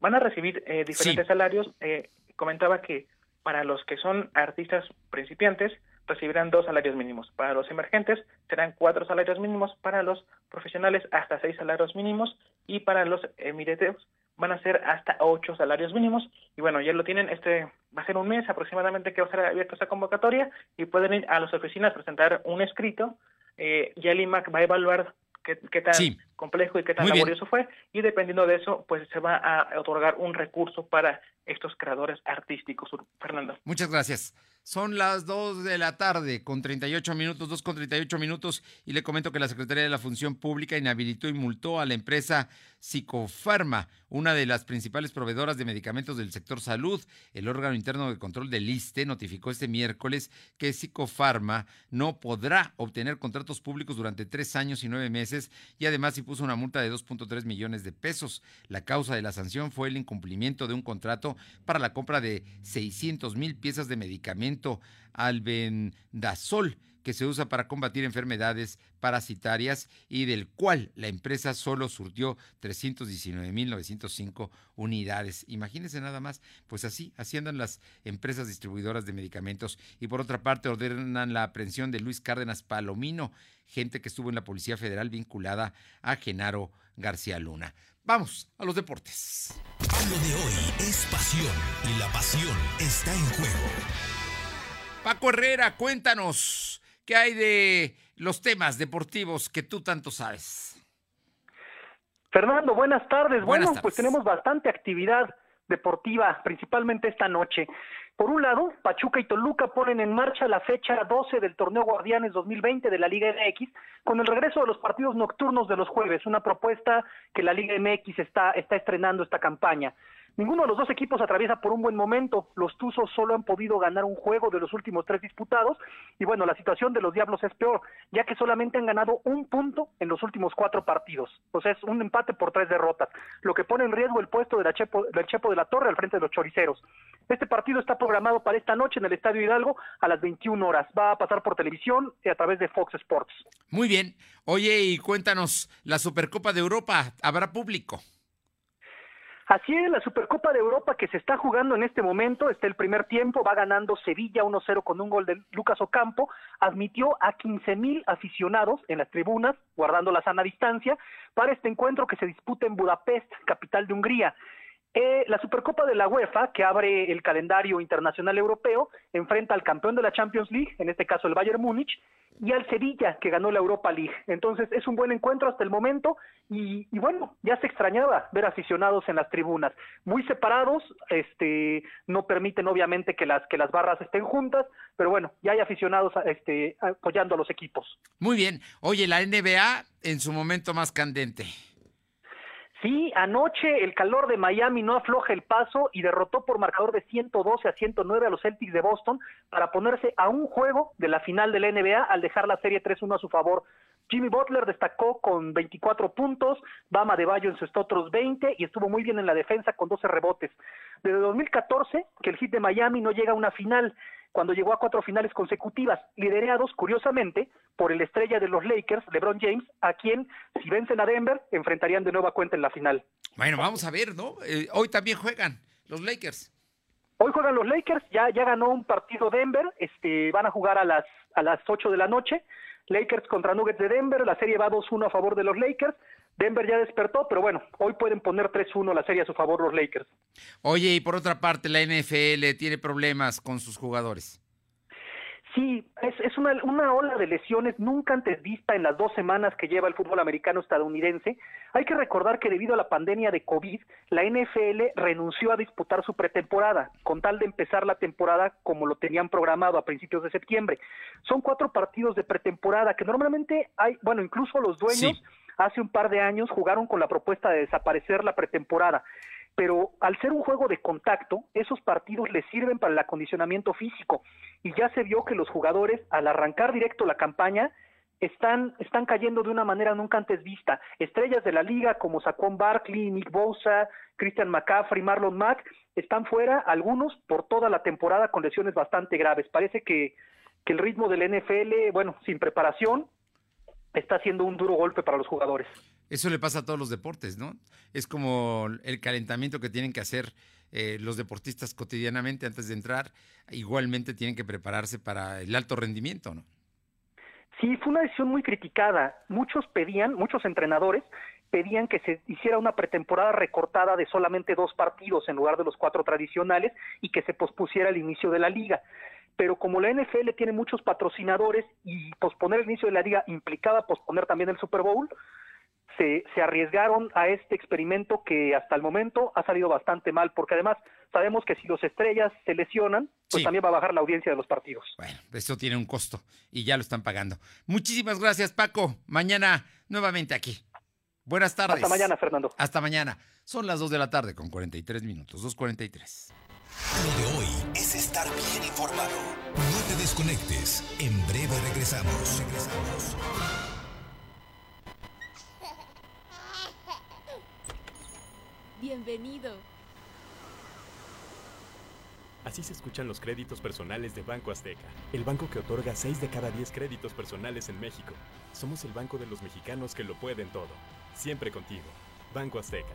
Van a recibir eh, diferentes salarios. Eh, comentaba que para los que son artistas principiantes, recibirán dos salarios mínimos. Para los emergentes serán cuatro salarios mínimos, para los profesionales hasta seis salarios mínimos y para los emireteos van a ser hasta ocho salarios mínimos. Y bueno, ya lo tienen, este va a ser un mes aproximadamente que va a ser abierta esta convocatoria y pueden ir a las oficinas presentar un escrito. Eh, ya el IMAC va a evaluar qué, qué tan complejo y qué tan laborioso fue y dependiendo de eso, pues se va a otorgar un recurso para estos creadores artísticos, Fernando. Muchas gracias. Son las 2 de la tarde con 38 minutos, 2 con 38 minutos, y le comento que la Secretaría de la Función Pública inhabilitó y multó a la empresa Psicofarma, una de las principales proveedoras de medicamentos del sector salud. El órgano interno de control del ISTE notificó este miércoles que Psicofarma no podrá obtener contratos públicos durante tres años y nueve meses y además impuso una multa de 2.3 millones de pesos. La causa de la sanción fue el incumplimiento de un contrato para la compra de 600 mil piezas de medicamento albendazol que se usa para combatir enfermedades parasitarias y del cual la empresa solo surtió 319.905 unidades. Imagínense nada más, pues así, así andan las empresas distribuidoras de medicamentos. Y por otra parte, ordenan la aprehensión de Luis Cárdenas Palomino, gente que estuvo en la Policía Federal vinculada a Genaro García Luna. Vamos a los deportes. Lo de hoy es pasión y la pasión está en juego. Paco Herrera, cuéntanos qué hay de los temas deportivos que tú tanto sabes. Fernando, buenas tardes. bueno, pues tenemos bastante actividad deportiva, principalmente esta noche. Por un lado, Pachuca y Toluca ponen en marcha la fecha 12 del torneo Guardianes 2020 de la Liga MX con el regreso de los partidos nocturnos de los jueves, una propuesta que la Liga MX está, está estrenando esta campaña. Ninguno de los dos equipos atraviesa por un buen momento. Los Tuzos solo han podido ganar un juego de los últimos tres disputados. Y bueno, la situación de los Diablos es peor, ya que solamente han ganado un punto en los últimos cuatro partidos. O sea, es un empate por tres derrotas, lo que pone en riesgo el puesto de la Chepo, del Chepo de la Torre al frente de los Choriceros. Este partido está programado para esta noche en el Estadio Hidalgo a las 21 horas. Va a pasar por televisión a través de Fox Sports. Muy bien. Oye, y cuéntanos, la Supercopa de Europa, ¿habrá público? Así es, la Supercopa de Europa que se está jugando en este momento, está el primer tiempo, va ganando Sevilla 1-0 con un gol de Lucas Ocampo, admitió a 15 mil aficionados en las tribunas, guardando la sana distancia, para este encuentro que se disputa en Budapest, capital de Hungría. Eh, la Supercopa de la UEFA, que abre el calendario internacional europeo, enfrenta al campeón de la Champions League, en este caso el Bayern Múnich, y al Sevilla, que ganó la Europa League. Entonces es un buen encuentro hasta el momento y, bueno, ya se extrañaba ver aficionados en las tribunas, muy separados, este, no permiten obviamente que las, que las barras estén juntas, pero bueno, ya hay aficionados este, apoyando a los equipos. Muy bien, oye, la NBA en su momento más candente. Sí, anoche el calor de Miami no afloja el paso y derrotó por marcador de 112 a 109 a los Celtics de Boston para ponerse a un juego de la final de la NBA al dejar la serie 3-1 a su favor. Jimmy Butler destacó con 24 puntos, Bama de Bayo encestó otros 20 y estuvo muy bien en la defensa con 12 rebotes. Desde 2014 que el hit de Miami no llega a una final cuando llegó a cuatro finales consecutivas, liderados, curiosamente, por el estrella de los Lakers, LeBron James, a quien, si vencen a Denver, enfrentarían de nueva cuenta en la final. Bueno, vamos a ver, ¿no? Eh, hoy también juegan los Lakers. Hoy juegan los Lakers, ya, ya ganó un partido Denver, este, van a jugar a las, a las 8 de la noche. Lakers contra Nuggets de Denver, la serie va 2-1 a favor de los Lakers. Denver ya despertó, pero bueno, hoy pueden poner 3-1 la serie a su favor los Lakers. Oye, y por otra parte, la NFL tiene problemas con sus jugadores. Sí, es, es una, una, ola de lesiones nunca antes vista en las dos semanas que lleva el fútbol americano estadounidense. Hay que recordar que debido a la pandemia de COVID, la NFL renunció a disputar su pretemporada, con tal de empezar la temporada como lo tenían programado a principios de septiembre. Son cuatro partidos de pretemporada que normalmente hay, bueno, incluso los dueños hace un par de años jugaron con la propuesta de desaparecer la pretemporada pero al ser un juego de contacto, esos partidos les sirven para el acondicionamiento físico y ya se vio que los jugadores al arrancar directo la campaña están, están cayendo de una manera nunca antes vista. Estrellas de la liga como Saquon Barkley, Nick Bosa, Christian McCaffrey, Marlon Mack están fuera, algunos por toda la temporada con lesiones bastante graves. Parece que, que el ritmo del NFL, bueno, sin preparación, está siendo un duro golpe para los jugadores. Eso le pasa a todos los deportes, ¿no? Es como el calentamiento que tienen que hacer eh, los deportistas cotidianamente antes de entrar. Igualmente tienen que prepararse para el alto rendimiento, ¿no? Sí, fue una decisión muy criticada. Muchos pedían, muchos entrenadores pedían que se hiciera una pretemporada recortada de solamente dos partidos en lugar de los cuatro tradicionales y que se pospusiera el inicio de la liga pero como la NFL tiene muchos patrocinadores y posponer el inicio de la liga implicaba posponer también el Super Bowl, se, se, arriesgaron a este experimento que hasta el momento ha salido bastante mal, porque además sabemos que si los estrellas se lesionan, pues también va a bajar la audiencia de los partidos. Bueno, eso tiene un costo y ya lo están pagando. Muchísimas gracias, Paco. Mañana nuevamente aquí. Buenas tardes. Hasta mañana, Fernando. Hasta mañana. Son las 2 de la tarde con 43 minutos, 2.43. Lo de hoy es estar bien informado. No te desconectes. En breve regresamos. Regresamos. Bienvenido. Así se escuchan los créditos personales de Banco Azteca, el banco que otorga 6 de cada 10 créditos personales en México. Somos el banco de los mexicanos que lo pueden todo. Siempre contigo. Banco Azteca.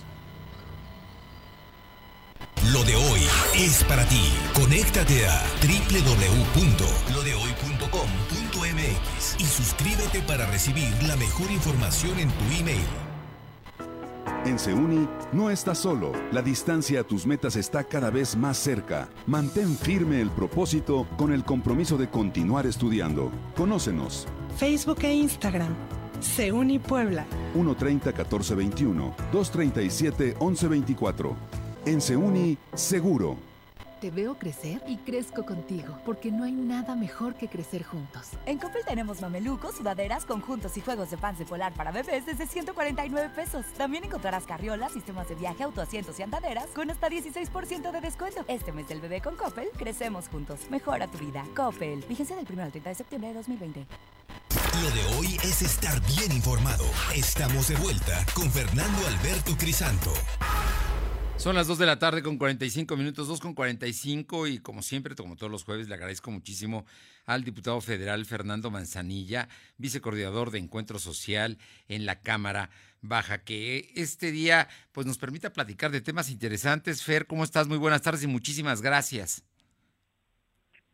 De hoy es para ti. Conéctate a www.lodehoy.com.mx y suscríbete para recibir la mejor información en tu email. En Seuni no estás solo, la distancia a tus metas está cada vez más cerca. Mantén firme el propósito con el compromiso de continuar estudiando. Conócenos. Facebook e Instagram. Seuni Puebla. 130-1421, 237-1124. En Seuni, seguro. Te veo crecer y crezco contigo, porque no hay nada mejor que crecer juntos. En Coppel tenemos mamelucos, sudaderas, conjuntos y juegos de de polar para bebés desde 149 pesos. También encontrarás carriolas, sistemas de viaje, autoasientos y andaderas con hasta 16% de descuento. Este mes del bebé con Coppel, crecemos juntos. Mejora tu vida. Coppel. Vigencia del 1 al 30 de septiembre de 2020. Lo de hoy es estar bien informado. Estamos de vuelta con Fernando Alberto Crisanto. Son las 2 de la tarde con 45 minutos, 2 con 45 y como siempre, como todos los jueves, le agradezco muchísimo al diputado federal Fernando Manzanilla, vicecoordinador de Encuentro Social en la Cámara Baja, que este día pues nos permita platicar de temas interesantes. Fer, ¿cómo estás? Muy buenas tardes y muchísimas gracias.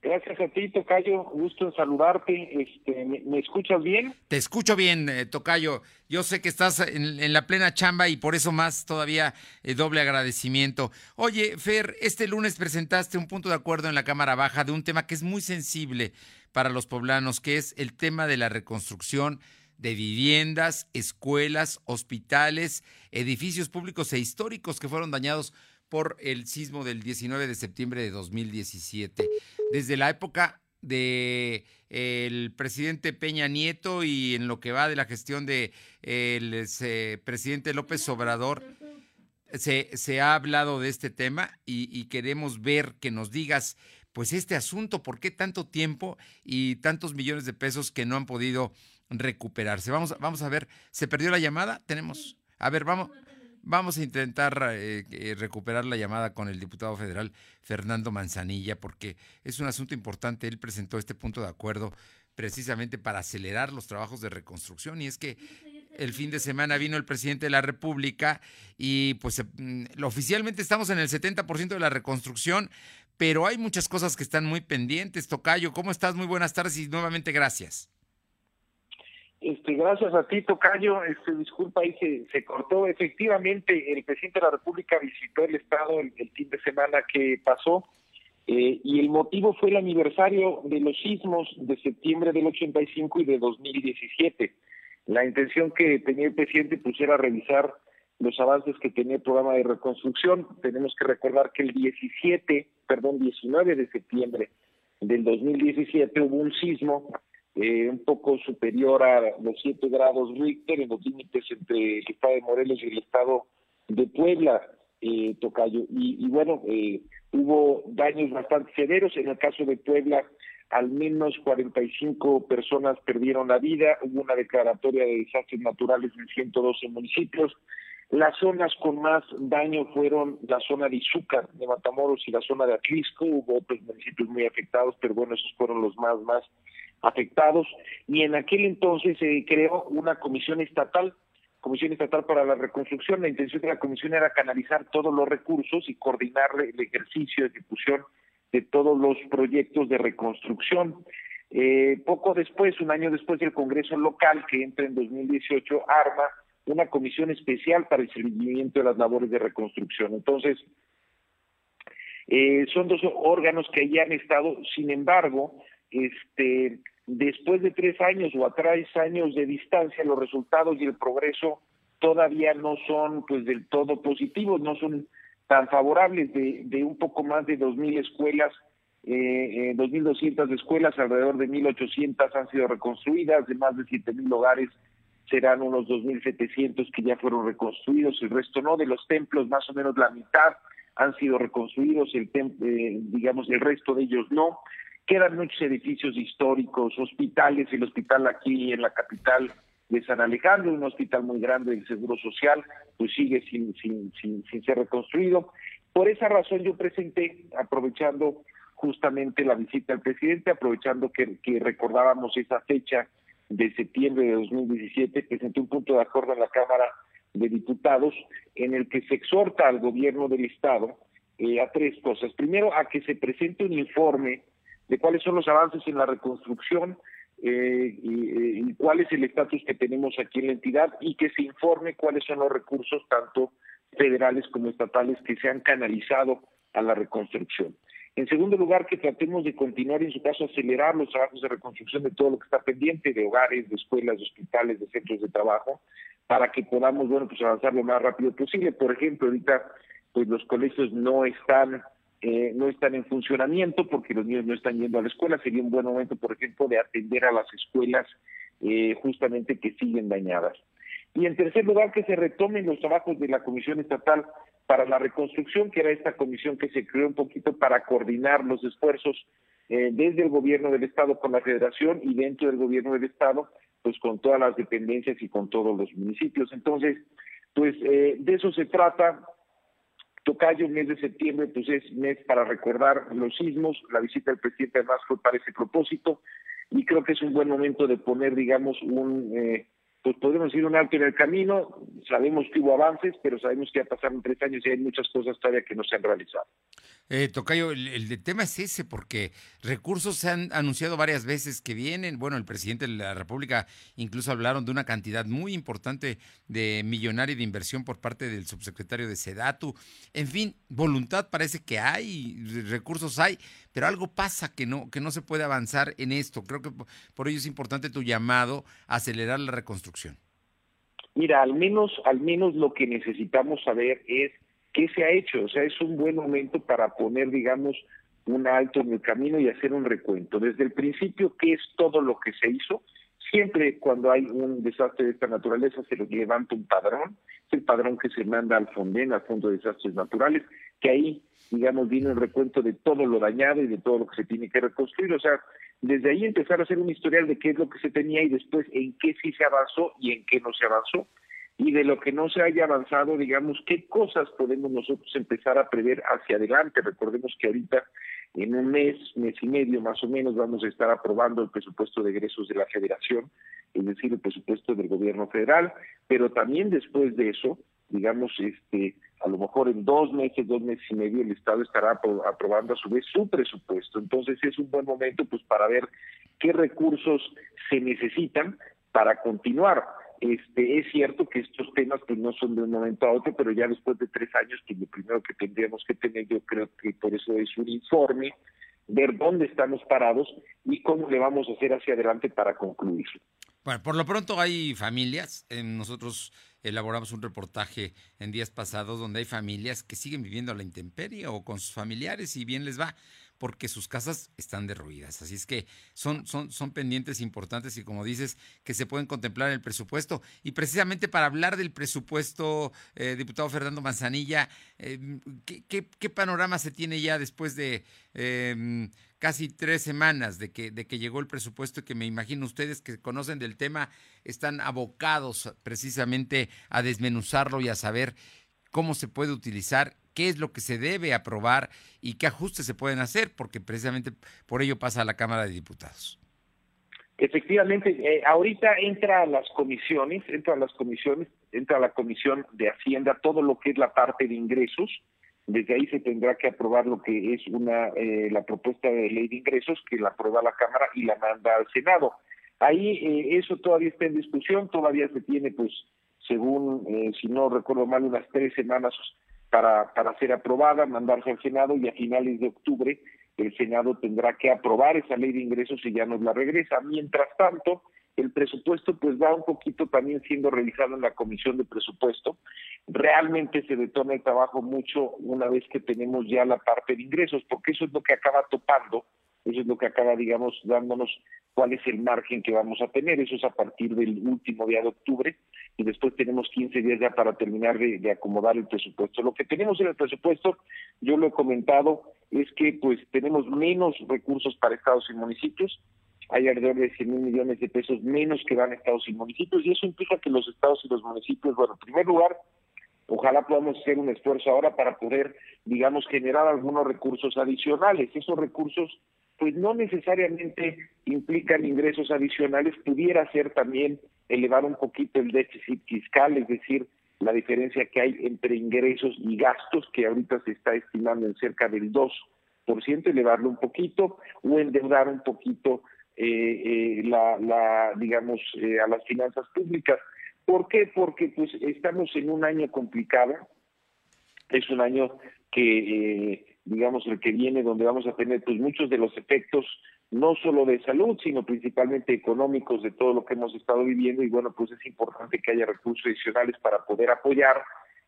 Gracias a ti, Tocayo. Gusto en saludarte. Este, ¿me, escuchas bien? Te escucho bien, eh, Tocayo. Yo sé que estás en, la plena chamba y por eso más todavía eh, doble agradecimiento. Oye, Fer, este lunes presentaste un punto de acuerdo en la Cámara Baja de un tema que es muy sensible para los poblanos, que es el tema de la reconstrucción de viviendas, escuelas, hospitales, edificios públicos e históricos que fueron dañados por el sismo del 19 de septiembre de 2017. Desde la época de el presidente Peña Nieto y en lo que va de la gestión de el presidente López Obrador se, se, ha hablado de este tema y, y, queremos ver que nos digas pues este asunto, por qué tanto tiempo y tantos millones de pesos que no han podido recuperarse. Vamos, vamos a ver, ¿se perdió la llamada? Tenemos, a ver, vamos, Vamos a intentar eh, eh, recuperar la llamada con el diputado federal Fernando Manzanilla, porque es un asunto importante. Él presentó este punto de acuerdo precisamente para acelerar los trabajos de reconstrucción. Y es que el fin de semana vino el presidente de la República y pues mm, oficialmente estamos en el 70% de la reconstrucción, pero hay muchas cosas que están muy pendientes. Tocayo, ¿cómo estás? Muy buenas tardes y nuevamente gracias. Este, gracias a ti, Tocayo. Este, disculpa, ahí se, cortó. Efectivamente, el presidente de la República visitó el Estado el, fin de semana que pasó eh, y el motivo fue el aniversario de los sismos de septiembre del 85 y de 2017. La intención que tenía el presidente pues era revisar los avances que tenía el programa de reconstrucción. Tenemos que recordar que el 17, perdón, 19 de septiembre del 2017 hubo un sismo eh, un poco superior a los 7 grados Richter en los límites entre el estado de Morelos y el estado de Puebla, eh, Tocayo. Y, bueno, eh, hubo daños bastante severos. En el caso de Puebla, al menos 45 personas perdieron la vida. Hubo una declaratoria de desastres naturales en 112 municipios. Las zonas con más daño fueron la zona de Izúcar, de Matamoros y la zona de Atlisco. Hubo otros municipios muy afectados, pero bueno, esos fueron los más, más afectados y en aquel entonces se creó una comisión estatal, Comisión Estatal para la Reconstrucción. La intención de la comisión era canalizar todos los recursos y coordinar el ejercicio de ejecución de todos los proyectos de reconstrucción. Eh, poco después, un año después del Congreso local, que entra en 2018, arma una comisión especial para el seguimiento de las labores de reconstrucción. Entonces, eh, son dos órganos que ya han estado, sin embargo, este, después de tres años o a tres años de distancia, los resultados y el progreso todavía no son pues del todo positivos, no son tan favorables de, de un poco más de 2.000 escuelas, eh, eh, 2.200 escuelas, alrededor de 1.800 han sido reconstruidas, de más de 7.000 hogares serán unos 2.700 que ya fueron reconstruidos, el resto no, de los templos más o menos la mitad han sido reconstruidos, el eh, digamos el resto de ellos no. Quedan muchos edificios históricos, hospitales, el hospital aquí en la capital de San Alejandro, un hospital muy grande del Seguro Social, pues sigue sin, sin, sin, ser reconstruido. Por esa razón yo presenté, aprovechando justamente la visita del presidente, aprovechando que, que recordábamos esa fecha de septiembre de 2017, presenté un punto de acuerdo en la Cámara de Diputados en el que se exhorta al gobierno del Estado eh, a tres cosas. Primero, a que se presente un informe de cuáles son los avances en la reconstrucción, eh, y, cuál es el estatus que tenemos aquí en la entidad y que se informe cuáles son los recursos tanto federales como estatales que se han canalizado a la reconstrucción. En segundo lugar, que tratemos de continuar, en su caso, acelerar los trabajos de reconstrucción de todo lo que está pendiente, de hogares, de escuelas, de hospitales, de centros de trabajo, para que podamos, bueno, pues avanzar lo más rápido posible. Por ejemplo, ahorita, pues los colegios no están eh, no están en funcionamiento porque los niños no están yendo a la escuela. Sería un buen momento, por ejemplo, de atender a las escuelas eh, justamente que siguen dañadas. Y en tercer lugar, que se retomen los trabajos de la Comisión Estatal para la Reconstrucción, que era esta comisión que se creó un poquito para coordinar los esfuerzos eh, desde el gobierno del Estado con la Federación y dentro del gobierno del Estado, pues con todas las dependencias y con todos los municipios. Entonces, pues de eso se trata. Tocayo, mes de septiembre, pues es mes para recordar los sismos. La visita del presidente además fue para ese propósito y creo que es un buen momento de poner, digamos, un, eh, pues podemos decir un alto en el camino. Sabemos que hubo avances, pero sabemos que ya pasaron tres años y hay muchas cosas todavía que no se han realizado. Eh, Tocayo, el, tema es ese, porque recursos se han anunciado varias veces que vienen. Bueno, el presidente de la República incluso hablaron de una cantidad muy importante de millonaria de inversión por parte del subsecretario de Sedatu. En fin, voluntad parece que hay, recursos hay, pero algo pasa que no, que no se puede avanzar en esto. Creo que por ello es importante tu llamado a acelerar la reconstrucción. Mira, al menos, al menos lo que necesitamos saber es ¿Qué se ha hecho? O sea, es un buen momento para poner, digamos, un alto en el camino y hacer un recuento. Desde el principio, ¿qué es todo lo que se hizo? Siempre cuando hay un desastre de esta naturaleza se levanta un padrón, es el padrón que se manda al FONDEN, al Fondo de Desastres Naturales, que ahí, digamos, viene el recuento de todo lo dañado y de todo lo que se tiene que reconstruir. O sea, desde ahí empezar a hacer un historial de qué es lo que se tenía y después en qué sí se avanzó y en qué no se avanzó y de lo que no se haya avanzado, digamos, qué cosas podemos nosotros empezar a prever hacia adelante. Recordemos que ahorita, en un mes, mes y medio más o menos, vamos a estar aprobando el presupuesto de egresos de la federación, es decir, el presupuesto del gobierno federal, pero también después de eso, digamos, este, a lo mejor en dos meses, dos meses y medio, el Estado estará aprobando a su vez su presupuesto. Entonces es un buen momento pues para ver qué recursos se necesitan para continuar. Este, es cierto que estos temas pues no son de un momento a otro, pero ya después de tres años, pues lo primero que tendríamos que tener, yo creo que por eso es un informe, ver dónde estamos parados y cómo le vamos a hacer hacia adelante para concluirlo. Bueno, por lo pronto hay familias, eh, nosotros elaboramos un reportaje en días pasados donde hay familias que siguen viviendo a la intemperie o con sus familiares y bien les va porque sus casas están derruidas. Así es que son, son, son pendientes importantes y como dices, que se pueden contemplar en el presupuesto. Y precisamente para hablar del presupuesto, eh, diputado Fernando Manzanilla, eh, ¿qué, panorama se tiene ya después de em, casi tres semanas de que, de que llegó el presupuesto que me imagino ustedes que conocen del tema están abocados precisamente a desmenuzarlo y a saber cómo se puede utilizar qué es lo que se debe aprobar y qué ajustes se pueden hacer, porque precisamente por ello pasa a la Cámara de Diputados. Efectivamente, eh, ahorita entra a las comisiones, entra a las comisiones, entra a la comisión de Hacienda todo lo que es la parte de ingresos. Desde ahí se tendrá que aprobar lo que es una eh, la propuesta de ley de ingresos que la aprueba la Cámara y la manda al Senado. Ahí eh, eso todavía está en discusión, todavía se tiene, pues, según, si no recuerdo mal, unas tres semanas para, para ser aprobada, mandarse al Senado y a finales de octubre el Senado tendrá que aprobar esa ley de ingresos y ya nos la regresa. Mientras tanto, el presupuesto pues va un poquito también siendo realizado en la comisión de presupuesto. Realmente se detona el trabajo mucho una vez que tenemos ya la parte de ingresos, porque eso es lo que acaba topando eso es lo que acaba, digamos, dándonos cuál es el margen que vamos a tener. Eso es a partir del último día de octubre y después tenemos 15 días ya para terminar de, acomodar el presupuesto. Lo que tenemos en el presupuesto, yo lo he comentado, es que pues tenemos menos recursos para estados y municipios. Hay alrededor de 100 mil millones de pesos menos que van estados y municipios y eso implica que los estados y los municipios, bueno, en primer lugar, ojalá podamos hacer un esfuerzo ahora para poder, digamos, generar algunos recursos adicionales. Esos recursos pues no necesariamente implican ingresos adicionales, pudiera ser también elevar un poquito el déficit fiscal, es decir, la diferencia que hay entre ingresos y gastos, que ahorita se está estimando en cerca del 2%, elevarlo un poquito o endeudar un poquito la, la, digamos, a las finanzas públicas. ¿Por qué? Porque pues estamos en un año complicado, es un año que, digamos, el que viene, donde vamos a tener pues muchos de los efectos no solo de salud, sino principalmente económicos de todo lo que hemos estado viviendo y bueno, pues es importante que haya recursos adicionales para poder apoyar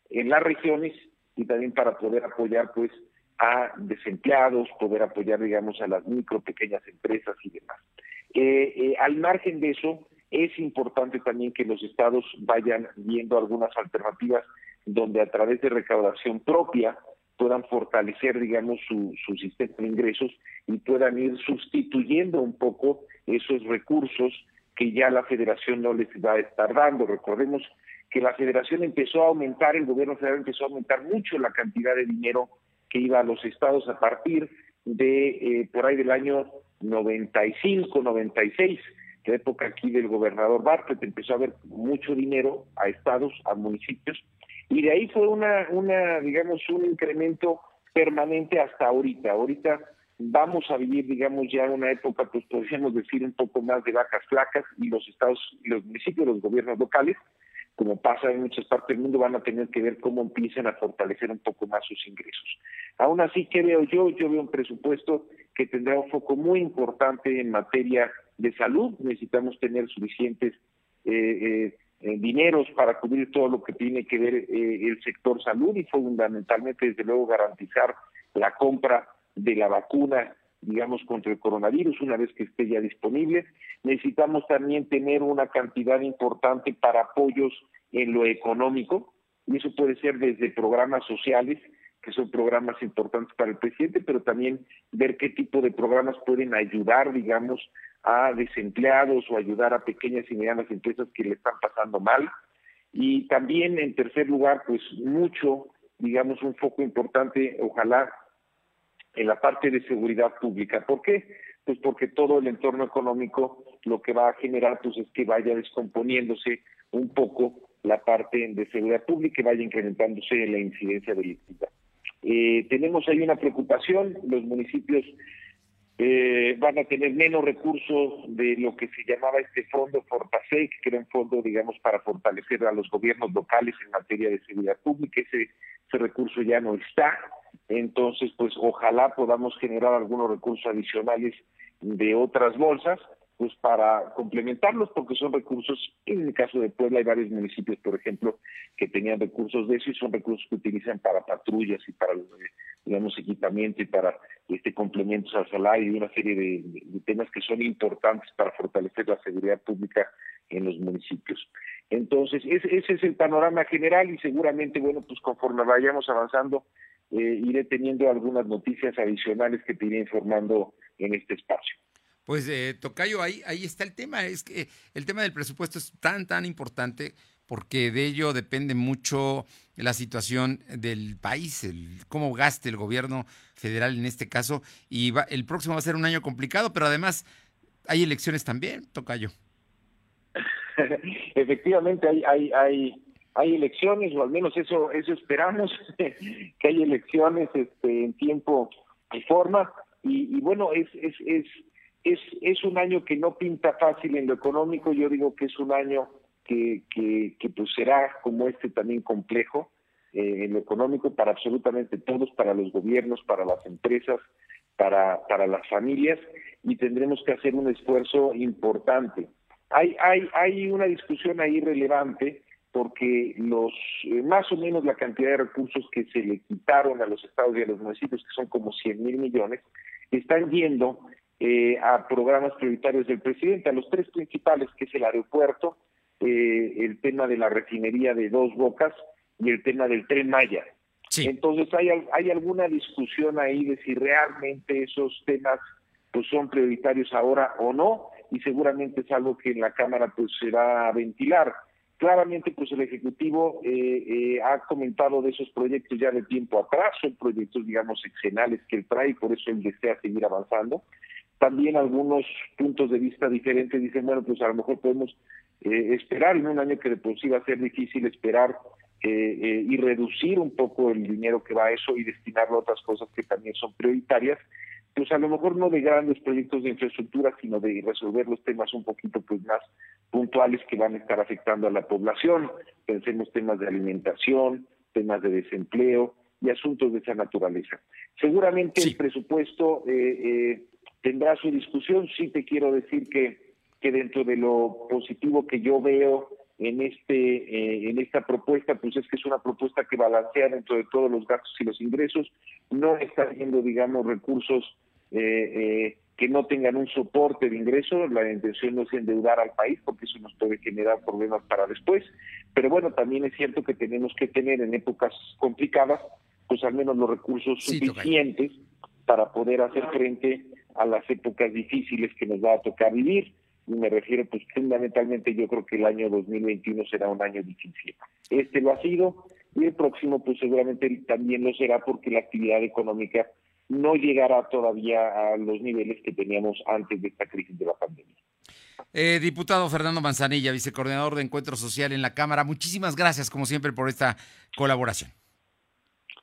en las regiones y también para poder apoyar pues a desempleados, poder apoyar digamos a las micro, pequeñas empresas y demás. Eh, eh, al margen de eso, es importante también que los estados vayan viendo algunas alternativas donde a través de recaudación propia puedan fortalecer, digamos, su, su sistema de ingresos y puedan ir sustituyendo un poco esos recursos que ya la federación no les va a estar dando. Recordemos que la federación empezó a aumentar, el gobierno federal empezó a aumentar mucho la cantidad de dinero que iba a los estados a partir de eh, por ahí del año 95, 96, la época aquí del gobernador Bartlett, empezó a haber mucho dinero a estados, a municipios, y de ahí fue una, una digamos, un incremento permanente hasta ahorita. Ahorita vamos a vivir, digamos, ya una época, pues podríamos decir, un poco más de vacas flacas y los estados, los municipios, los gobiernos locales, como pasa en muchas partes del mundo, van a tener que ver cómo empiezan a fortalecer un poco más sus ingresos. Aún así, ¿qué veo yo? Yo veo un presupuesto que tendrá un foco muy importante en materia de salud. Necesitamos tener suficientes eh, eh, eh, dineros para cubrir todo lo que tiene que ver el sector salud y fundamentalmente, desde luego, garantizar la compra de la vacuna, digamos, contra el coronavirus una vez que esté ya disponible. Necesitamos también tener una cantidad importante para apoyos en lo económico, y eso puede ser desde programas sociales, que son programas importantes para el presidente, pero también ver qué tipo de programas pueden ayudar, digamos, a desempleados o ayudar a pequeñas y medianas empresas que le están pasando mal. Y también, en tercer lugar, pues mucho, digamos, un foco importante, ojalá, en la parte de seguridad pública. ¿Por qué? Pues porque todo el entorno económico lo que va a generar pues es que vaya descomponiéndose un poco la parte de seguridad pública y vaya incrementándose la incidencia delictiva. Eh, tenemos ahí una preocupación, los municipios eh, van a tener menos recursos de lo que se llamaba este fondo Fortasec, que era un fondo, digamos, para fortalecer a los gobiernos locales en materia de seguridad pública. Ese, ese recurso ya no está. Entonces, pues ojalá podamos generar algunos recursos adicionales de otras bolsas pues para complementarlos, porque son recursos, en el caso de Puebla hay varios municipios, por ejemplo, que tenían recursos de eso y son recursos que utilizan para patrullas y para, digamos, equipamiento y para este complementos al salario y una serie de, temas que son importantes para fortalecer la seguridad pública en los municipios. Entonces, ese, ese es el panorama general y seguramente, bueno, pues conforme vayamos avanzando, eh, iré teniendo algunas noticias adicionales que te iré informando en este espacio. Pues eh, Tocayo, ahí, ahí está el tema. Es que el tema del presupuesto es tan, tan importante porque de ello depende mucho la situación del país, el, cómo gaste el gobierno federal en este caso. Y el próximo va a ser un año complicado, pero además hay elecciones también, Tocayo. Efectivamente, hay, hay, hay, hay elecciones, o al menos eso, eso esperamos, que hay elecciones este, en tiempo y forma. Y, y bueno, es, es, es es, es un año que no pinta fácil en lo económico, yo digo que es un año que, que, pues será como este también complejo eh, en lo económico para absolutamente todos, para los gobiernos, para las empresas, para, para las familias, y tendremos que hacer un esfuerzo importante. Hay, hay, hay una discusión ahí relevante porque los eh, más o menos la cantidad de recursos que se le quitaron a los estados y a los municipios, que son como 100 mil millones, están yendo eh, a programas prioritarios del presidente, a los tres principales, que es el aeropuerto, eh, el tema de la refinería de Dos Bocas y el tema del tren Maya. Entonces hay, hay alguna discusión ahí de si realmente esos temas pues son prioritarios ahora o no, y seguramente es algo que en la Cámara pues se va a ventilar. Claramente, pues el Ejecutivo eh, ha comentado de esos proyectos ya de tiempo atrás, son proyectos, digamos, excenales que él trae, y por eso él desea seguir avanzando también algunos puntos de vista diferentes dicen, bueno, pues a lo mejor podemos eh, esperar en un año que de por sí va a ser difícil esperar eh, eh, y reducir un poco el dinero que va a eso y destinarlo a otras cosas que también son prioritarias. pues a lo mejor no de grandes proyectos de infraestructura, sino de resolver los temas un poquito pues más puntuales que van a estar afectando a la población. Pensemos temas de alimentación, temas de desempleo y asuntos de esa naturaleza. Seguramente el presupuesto eh, eh, tendrá su discusión. Sí te quiero decir que, que dentro de lo positivo que yo veo en este eh, en esta propuesta pues es que es una propuesta que balancea dentro de todos los gastos y los ingresos. No está viendo digamos recursos eh, eh, que no tengan un soporte de ingreso. La intención no es endeudar al país porque eso nos puede generar problemas para después. Pero bueno también es cierto que tenemos que tener en épocas complicadas pues al menos los recursos suficientes para poder hacer frente a las épocas difíciles que nos va a tocar vivir me refiero pues fundamentalmente yo creo que el año 2021 será un año difícil. Este lo ha sido y el próximo pues seguramente también lo será porque la actividad económica no llegará todavía a los niveles que teníamos antes de esta crisis de la pandemia. Eh, diputado Fernando Manzanilla, vicecoordinador de Encuentro Social en la Cámara, muchísimas gracias como siempre por esta colaboración.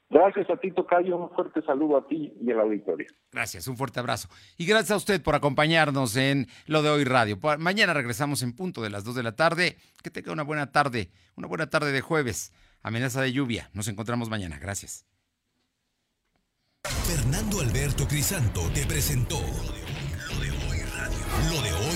Gracias a ti, Tocayo. Un fuerte saludo a ti y a la auditorio. Gracias, un fuerte abrazo. Y gracias a usted por acompañarnos en Lo de Hoy Radio. Mañana regresamos en punto de las 2 de la tarde. Que tenga una buena tarde, una buena tarde de jueves. Amenaza de lluvia. Nos encontramos mañana. Gracias. Fernando Alberto Crisanto te presentó Lo de Hoy Radio. Lo de Hoy Radio.